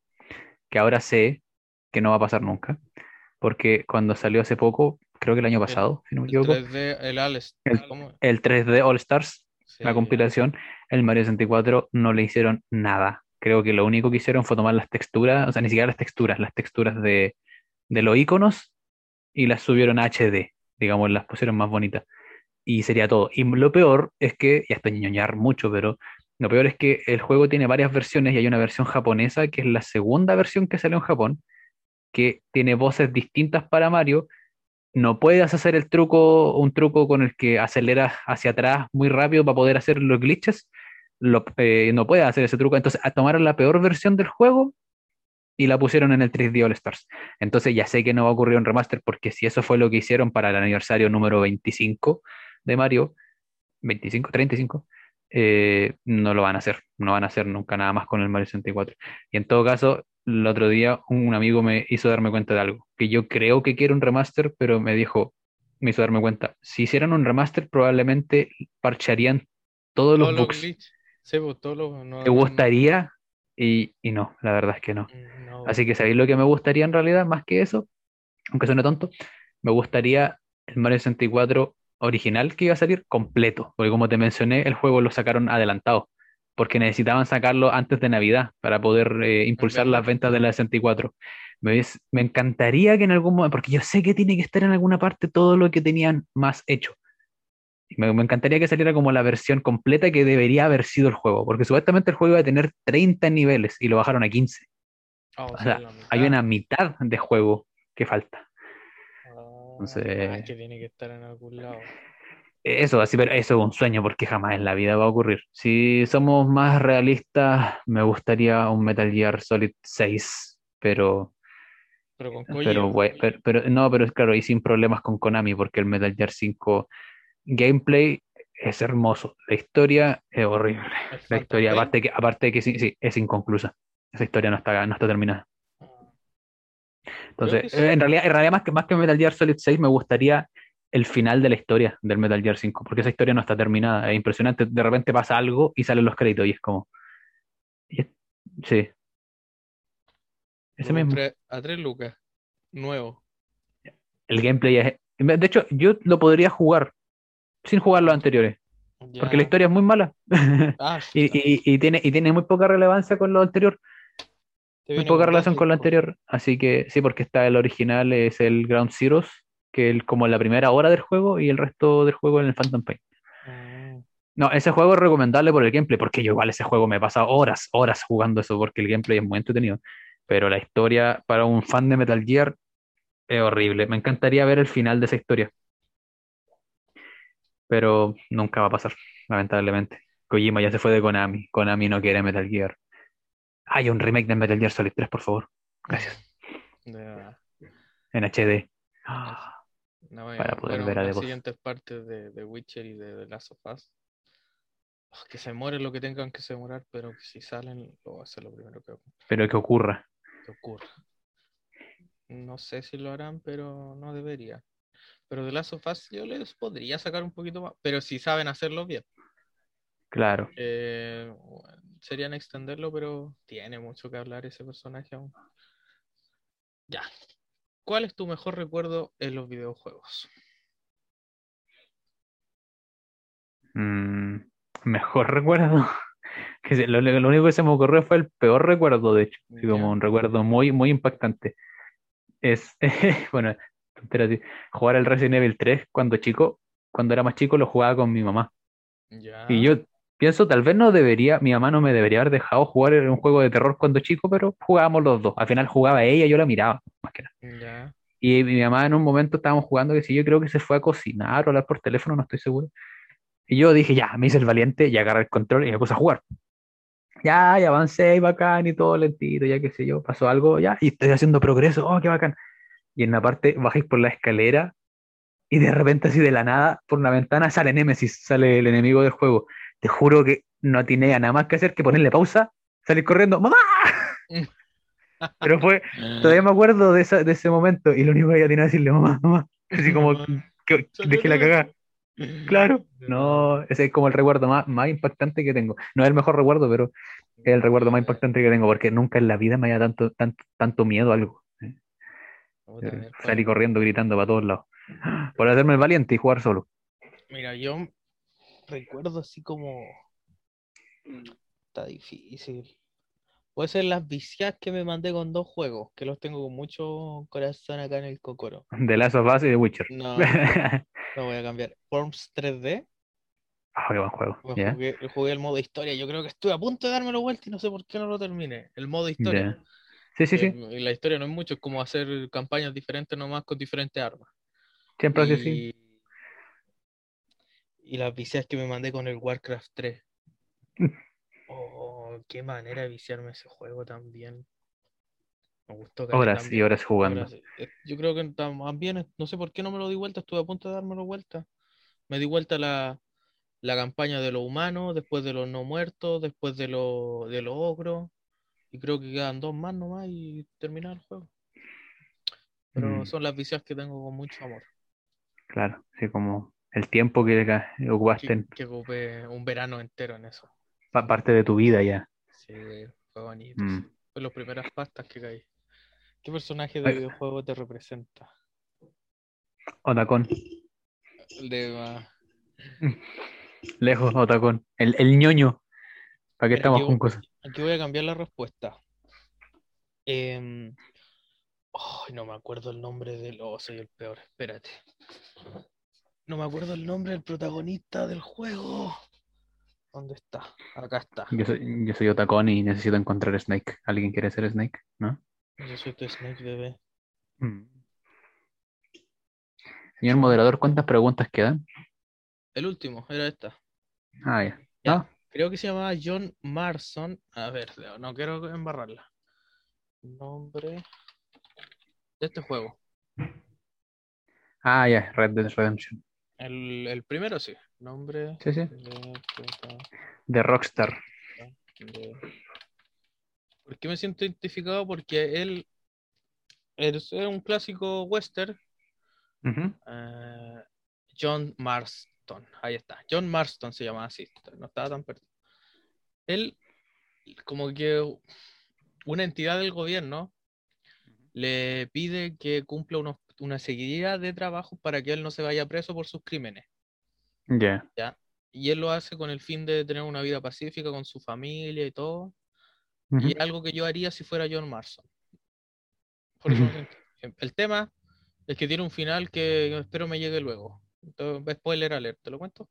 que ahora sé que no va a pasar nunca, porque cuando salió hace poco, creo que el año pasado, si no me El equivoco, 3D, el El- el 3D All Stars, Sí, la compilación, el Mario 64 no le hicieron nada. Creo que lo único que hicieron fue tomar las texturas, o sea, ni siquiera las texturas, las texturas de, de los iconos y las subieron a HD, digamos, las pusieron más bonitas. Y sería todo. Y lo peor es que, ya estoy ñoñar mucho, pero lo peor es que el juego tiene varias versiones y hay una versión japonesa que es la segunda versión que salió en Japón, que tiene voces distintas para Mario. No puedes hacer el truco, un truco con el que aceleras hacia atrás muy rápido para poder hacer los glitches. Lo- eh, no puedes hacer ese truco. Entonces, a- tomaron la peor versión del juego y la pusieron en el 3D All Stars. Entonces, ya sé que no va a ocurrir un remaster, porque si eso fue lo que hicieron para el aniversario número 25 de Mario, 25, 35, eh, no lo van a hacer. No van a hacer nunca nada más con el Mario 64. Y en todo caso, el otro día un amigo me hizo darme cuenta de algo, que yo creo que quiere un remaster, pero me dijo, me hizo darme cuenta, si hicieran un remaster probablemente parcharían todos los Todos los bugs. glitch. Sí, pues, todos los- no- ¿Te gustaría? Y, y no, la verdad es que no. no, Así que sabéis lo que me gustaría en realidad, más que eso, aunque suene tonto, me gustaría el Mario 64 original que iba a salir completo, porque como te mencioné, el juego lo sacaron adelantado, porque necesitaban sacarlo antes de Navidad para poder eh, impulsar las ventas de la 64. Me, me encantaría que en algún momento, porque yo sé que tiene que estar en alguna parte todo lo que tenían más hecho. Me, me encantaría que saliera como la versión completa que debería haber sido el juego, porque supuestamente el juego iba a tener 30 niveles y lo bajaron a 15. Ah, o sea. Hay una mitad de juego que falta. Entonces- ah, es que tiene que estar en algún lado. Eso, así, pero eso es un sueño porque jamás en la vida va a ocurrir. Si somos más realistas, me gustaría un Metal Gear Solid 6, pero, Pero con pero, pero, pero- no, pero es claro, y sin problemas con Konami, porque el Metal Gear 5 gameplay es hermoso. La historia es horrible. ¿El La historia, aparte que, aparte de que sí, sí, es inconclusa. Esa historia no está, no está terminada. Entonces, en realidad, en realidad más que, más que Metal Gear Solid 6, me gustaría el final de la historia del Metal Gear 5, porque esa historia no está terminada. Es impresionante. De repente pasa algo y salen los créditos y es como. y es- sí. Ese mismo. a 3 lucas. Nuevo. El gameplay es. De hecho, yo lo podría jugar sin jugar los anteriores, porque la historia es muy mala. Ah, Y, y- y tiene, y tiene muy poca relevancia con lo anterior, te muy poca relación con lo anterior. Así que sí, porque está el original, es el Ground Zeroes, que es como la primera hora del juego, y el resto del juego en el Phantom Pain. Ah, No, ese juego es recomendable por el gameplay, porque yo igual ese juego me he pasado horas, horas jugando eso, porque el gameplay es muy entretenido. Pero la historia para un fan de Metal Gear es horrible. Me encantaría ver el final de esa historia. Pero nunca va a pasar, lamentablemente. Kojima ya se fue de Konami. Konami no quiere Metal Gear. Hay un remake de Metal Gear Solid 3, por favor. Gracias. ya. En HD. Ah, No, Para poder bueno, ver a las siguientes partes de, de Witcher y de The Last of Us. Oh, que se mueren lo que tengan que se demorar, pero que si salen, lo va a ser lo primero que, pero que ocurra. que ocurra. No sé si lo harán, pero no debería. Pero The Last of Us yo les podría sacar un poquito más, pero si saben hacerlo bien. Claro. Eh, serían extenderlo, pero tiene mucho que hablar ese personaje aún. Ya. ¿Cuál es tu mejor recuerdo en los videojuegos? Mm, mejor recuerdo. Que lo, lo único que se me ocurrió fue el peor recuerdo, de hecho. Así como un recuerdo muy, muy impactante. Es, bueno, jugar el Resident Evil 3 cuando chico, cuando era más chico, lo jugaba con mi mamá. Ya. Y yo pienso, tal vez no debería, mi mamá no me debería haber dejado jugar en un juego de terror cuando chico, pero jugábamos los dos. Al final jugaba ella, yo la miraba, más que nada. Ya. Y mi mamá en un momento estábamos jugando que si yo creo que se fue a cocinar o hablar por teléfono, no estoy seguro. Y yo dije, ya, me hice el valiente y agarré el control y me puse a jugar. Ya, y avancé y bacán y todo lentito, ya qué sé yo, pasó algo, ya, y estoy haciendo progreso, oh, qué bacán. Y en la parte bajáis por la escalera y de repente así de la nada, por una ventana sale Nemesis, sale el enemigo del juego. Te juro que no tenía nada más que hacer que ponerle pausa, salir corriendo, ¡mamá! Pero fue, Todavía me acuerdo de, esa, de ese momento y lo único que ella tenía que decirle, mamá, mamá, así como que, dejé la cagada. Claro, no, ese es como el recuerdo más, más impactante que tengo. No es el mejor recuerdo, pero es el recuerdo más impactante que tengo porque nunca en la vida me haya tanto, tanto, tanto miedo a algo. Puta, ver, Salí corriendo, gritando para todos lados. Por hacerme el valiente y jugar solo. Mira, yo recuerdo así como. Está difícil. Puede ser las vicias que me mandé con dos juegos, que los tengo con mucho corazón acá en el cocoro. De Last of Us y de Witcher. No, Ah, lo voy a cambiar. Worms 3D, qué buen juego. jugué, jugué el modo historia. Yo creo que estuve a punto de dármelo vuelta y no sé por qué no lo terminé. El modo historia. Sí, sí, sí. Eh, y la historia no es mucho, es como hacer campañas diferentes nomás con diferentes armas. Siempre que sí. Y las vicias que me mandé con el Warcraft 3. Oh, qué manera de viciarme ese juego también. Me gustó Horas y horas jugando. Horas. Eh, Yo creo que también, no sé por qué no me lo di vuelta, estuve a punto de dármelo vuelta. Me di vuelta la, la campaña de los humanos, después de los no muertos, después de los de los ogros. Y creo que quedan dos más nomás y terminar el juego. Pero Mm. son las vicias que tengo con mucho amor. Claro, sí, como el tiempo que ocupaste Que, en que ocupé un verano entero en eso. pa- parte de tu vida ya. Sí, fue bonito. Mm. sí. Fue las primeras pastas que caí. ¿Qué personaje de Ay. videojuego te representa? Otacón, El de ah, lejos, Otacón. El, el ñoño. ¿Para qué estamos con cosas? Aquí voy a cambiar la respuesta. Em, ay, no me acuerdo el nombre del. Oh, soy el peor. Espérate. No me acuerdo el nombre del protagonista del juego. ¿Dónde está? Acá está. Yo soy, yo soy Otacón y necesito encontrar Snake. ¿Alguien quiere ser Snake? ¿No? Yo soy tu Snake bebé. Mm. Señor moderador, ¿cuántas preguntas quedan? El último, era esta. Ah, ya. Ya. Ah, Creo que se llamaba John Marson. A ver, no quiero embarrarla. Nombre de este juego. ah, ya, Red Dead Redemption. El, el primero sí. Nombre Sí, sí. de Rockstar. de- ¿Por qué me siento identificado? Porque él es, un clásico western. Eh, John Marston. Ahí está. John Marston se llamaba así. No estaba tan perdido. Él, como que una entidad del gobierno le pide que cumpla unos- una seguidilla de trabajo para que él no se vaya preso por sus crímenes. Ya. Y él lo hace con el fin de tener una vida pacífica con su familia y todo. Y algo que yo haría si fuera John Marston. Por El tema es que tiene un final que espero me llegue luego. Entonces, spoiler alert, ¿te lo cuento?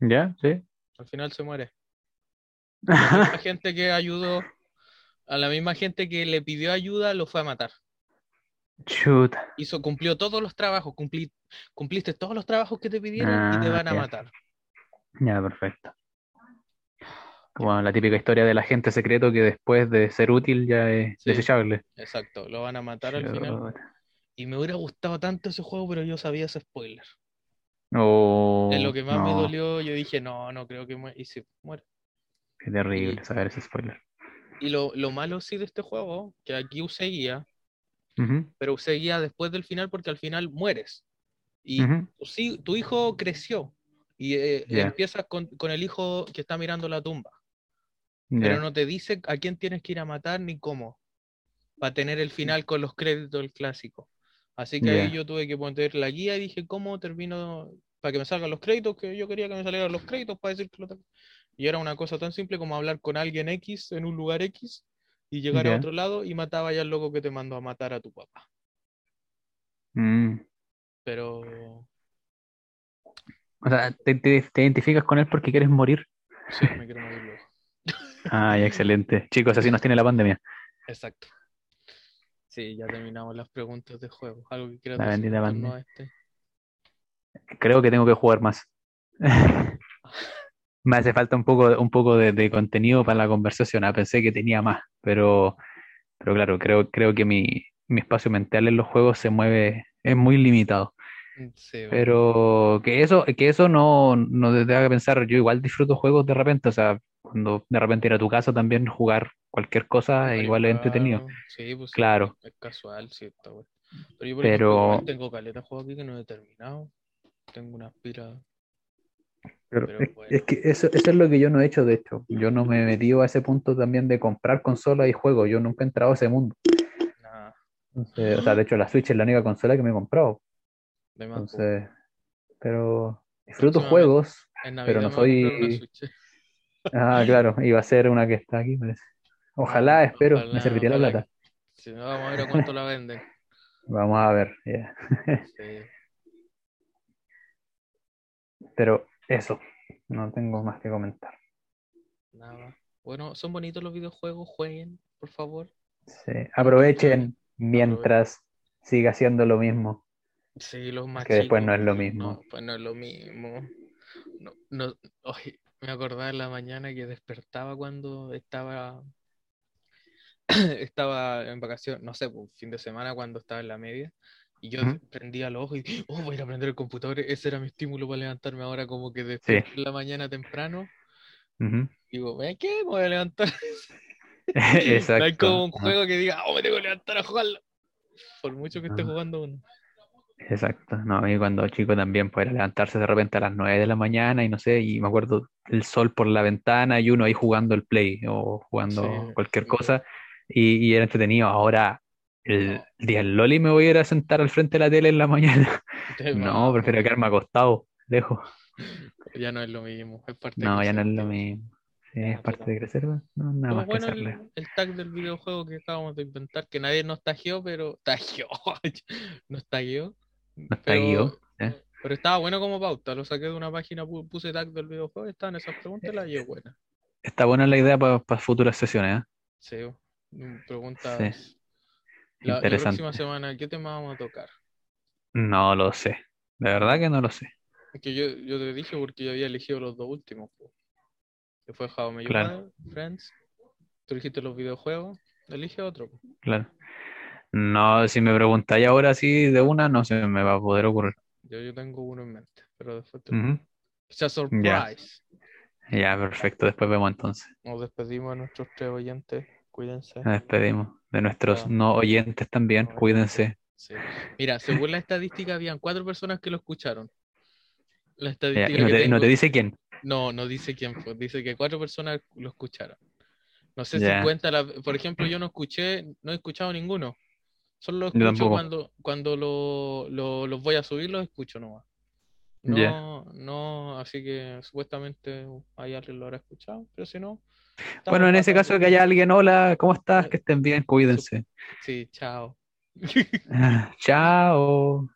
¿Ya? ¿Sí? Al final se muere. La misma gente que ayudó, a la misma gente que le pidió ayuda, lo fue a matar. Chuta. Hizo, cumplió todos los trabajos, cumplí- cumpliste todos los trabajos que te pidieron y te Ah, van a ya. matar. Ya, perfecto. Como la típica historia del agente secreto que después de ser útil ya es Sí. desechable. Exacto, lo van a matar al final. Y me hubiera gustado tanto ese juego, pero yo sabía ese spoiler. Oh, Es lo que más me dolió. Yo dije, no, no creo que muera. Y sí, muere. Qué terrible saber ese spoiler. Y lo, lo malo sí de este juego, que aquí usé guía, pero usé guía después del final porque al final mueres. Y tu, sí- tu hijo creció. Y eh, empiezas con, con el hijo que está mirando la tumba. Pero no te dice a quién tienes que ir a matar ni cómo. Para tener el final con los créditos del clásico. Así que ahí yo tuve que poner la guía y dije, ¿cómo termino? Para que me salgan los créditos, que yo quería que me salieran los créditos para decir que lo tengo. Y era una cosa tan simple como hablar con alguien X en un lugar X y llegar a otro lado y mataba ya al loco que te mandó a matar a tu papá. Mm. Pero O sea, te, te- te identificas con él porque quieres morir. sí, me quiero morir luego. Ay, excelente. Chicos, así nos tiene la pandemia. Exacto. Sí, ya terminamos las preguntas de juego. ¿Algo que quieras decir a este? Creo que tengo que jugar más. Me hace falta un poco, un poco de, de contenido para la conversación. Ah, pensé que tenía más, pero, pero claro, creo, creo que mi, mi espacio mental en los juegos se mueve, es muy limitado. Sí, bueno. Pero que eso, que eso no, no te haga pensar, yo igual disfruto juegos de repente, o sea, cuando de repente ir a tu casa también jugar cualquier cosa, igual es entretenido. Sí, pues Claro. Es casual, sí, está bueno. Pero yo, por Pero- ejemplo, tengo caleta juego aquí que no he terminado. Tengo una pira. Pero Pero es, bueno. es que eso, eso es lo que yo no he hecho, de hecho. Yo no me he metido a ese punto también de comprar consolas y juegos. Yo nunca he entrado a ese mundo. Entonces, o sea, de hecho, la Switch es la única consola que me he comprado. Entonces, pero disfruto juegos. En pero no soy-. Ah, claro, iba a ser una que está aquí, parece. Ojalá, espero, me Ojalá, serviría la plata. Si no, vamos a ver a cuánto la venden. Vamos a ver. ya. Sí. Pero eso, no tengo más que comentar. Nada. Bueno, son bonitos los videojuegos, jueguen, por favor. Sí, Aprovechen mientras siga siendo lo mismo. Sí, los más que después no es lo mismo. No, pues no es lo mismo. No, no, oye, me acordaba en la mañana que despertaba cuando estaba estaba en vacaciones, no sé, pues, fin de semana cuando estaba en la media, y yo Ujú. prendía los ojos y, oh, voy a ir a prender el computador, ese era mi estímulo para levantarme ahora como que despierto en la mañana temprano, digo, ¿eh, ¿qué? Me voy a levantar. Exacto. No hay como un juego que diga, oh, me tengo que levantar a jugarlo. Por mucho que esté jugando uno. Exacto. No, a mí cuando chico también pues era levantarse de repente a las 9 de la mañana y no sé, y me acuerdo el sol por la ventana y uno ahí jugando el play o jugando Sí, cualquier sí. cosa y, y era entretenido. Ahora el día del Loli me voy a ir a sentar al frente de la tele en la mañana. No, prefiero quedarme acostado, lejos. Ya no es lo mismo, es parte No, de ya no es lo mismo. Sí, es parte de crecer, ¿no? Nada más que bueno hacerle. el, el tag del videojuego que acabamos de inventar, que nadie nos tagueó, pero tagueó, nos tagueó. No está guió. ¿eh? Pero estaba bueno como pauta, lo saqué de una página, pu- puse tag del videojuego, estaban esas preguntas y la llevo buena. Está buena la idea para futuras sesiones, ¿eh? Sí, mm, preguntas. Sí. La, la Interesante. próxima semana, ¿qué tema vamos a tocar? No lo sé. De verdad que no lo sé. Es que yo, yo te dije porque yo había elegido los dos últimos. Que fue How Your Claro. Friends. Tú elegiste los videojuegos, elige otro. Claro. No, si me preguntáis ahora sí de una, no se me va a poder ocurrir. Yo, yo tengo uno en mente. pero después te... Sea, surprise. Ya, perfecto. Después vemos entonces. Nos despedimos de nuestros tres oyentes. Cuídense. Nos despedimos de nuestros Ah. no oyentes también. No Cuídense. Sí. Mira, según la estadística, habían cuatro personas que lo escucharon. La Ya, estadística y no que te, no tengo- te dice quién. No, no dice quién fue. Dice que cuatro personas lo escucharon. No sé Ya. si cuenta la... Por ejemplo, yo no escuché, no he escuchado ninguno. Solo lo escucho cuando, cuando lo, lo- los voy a subir, los escucho nomás. No, Ya. no, así que supuestamente hay alguien lo habrá escuchado, pero si no. Bueno, en ese caso que haya alguien, hola, ¿cómo estás? Que estén bien, cuídense. Sí, chao. Ah, Chao.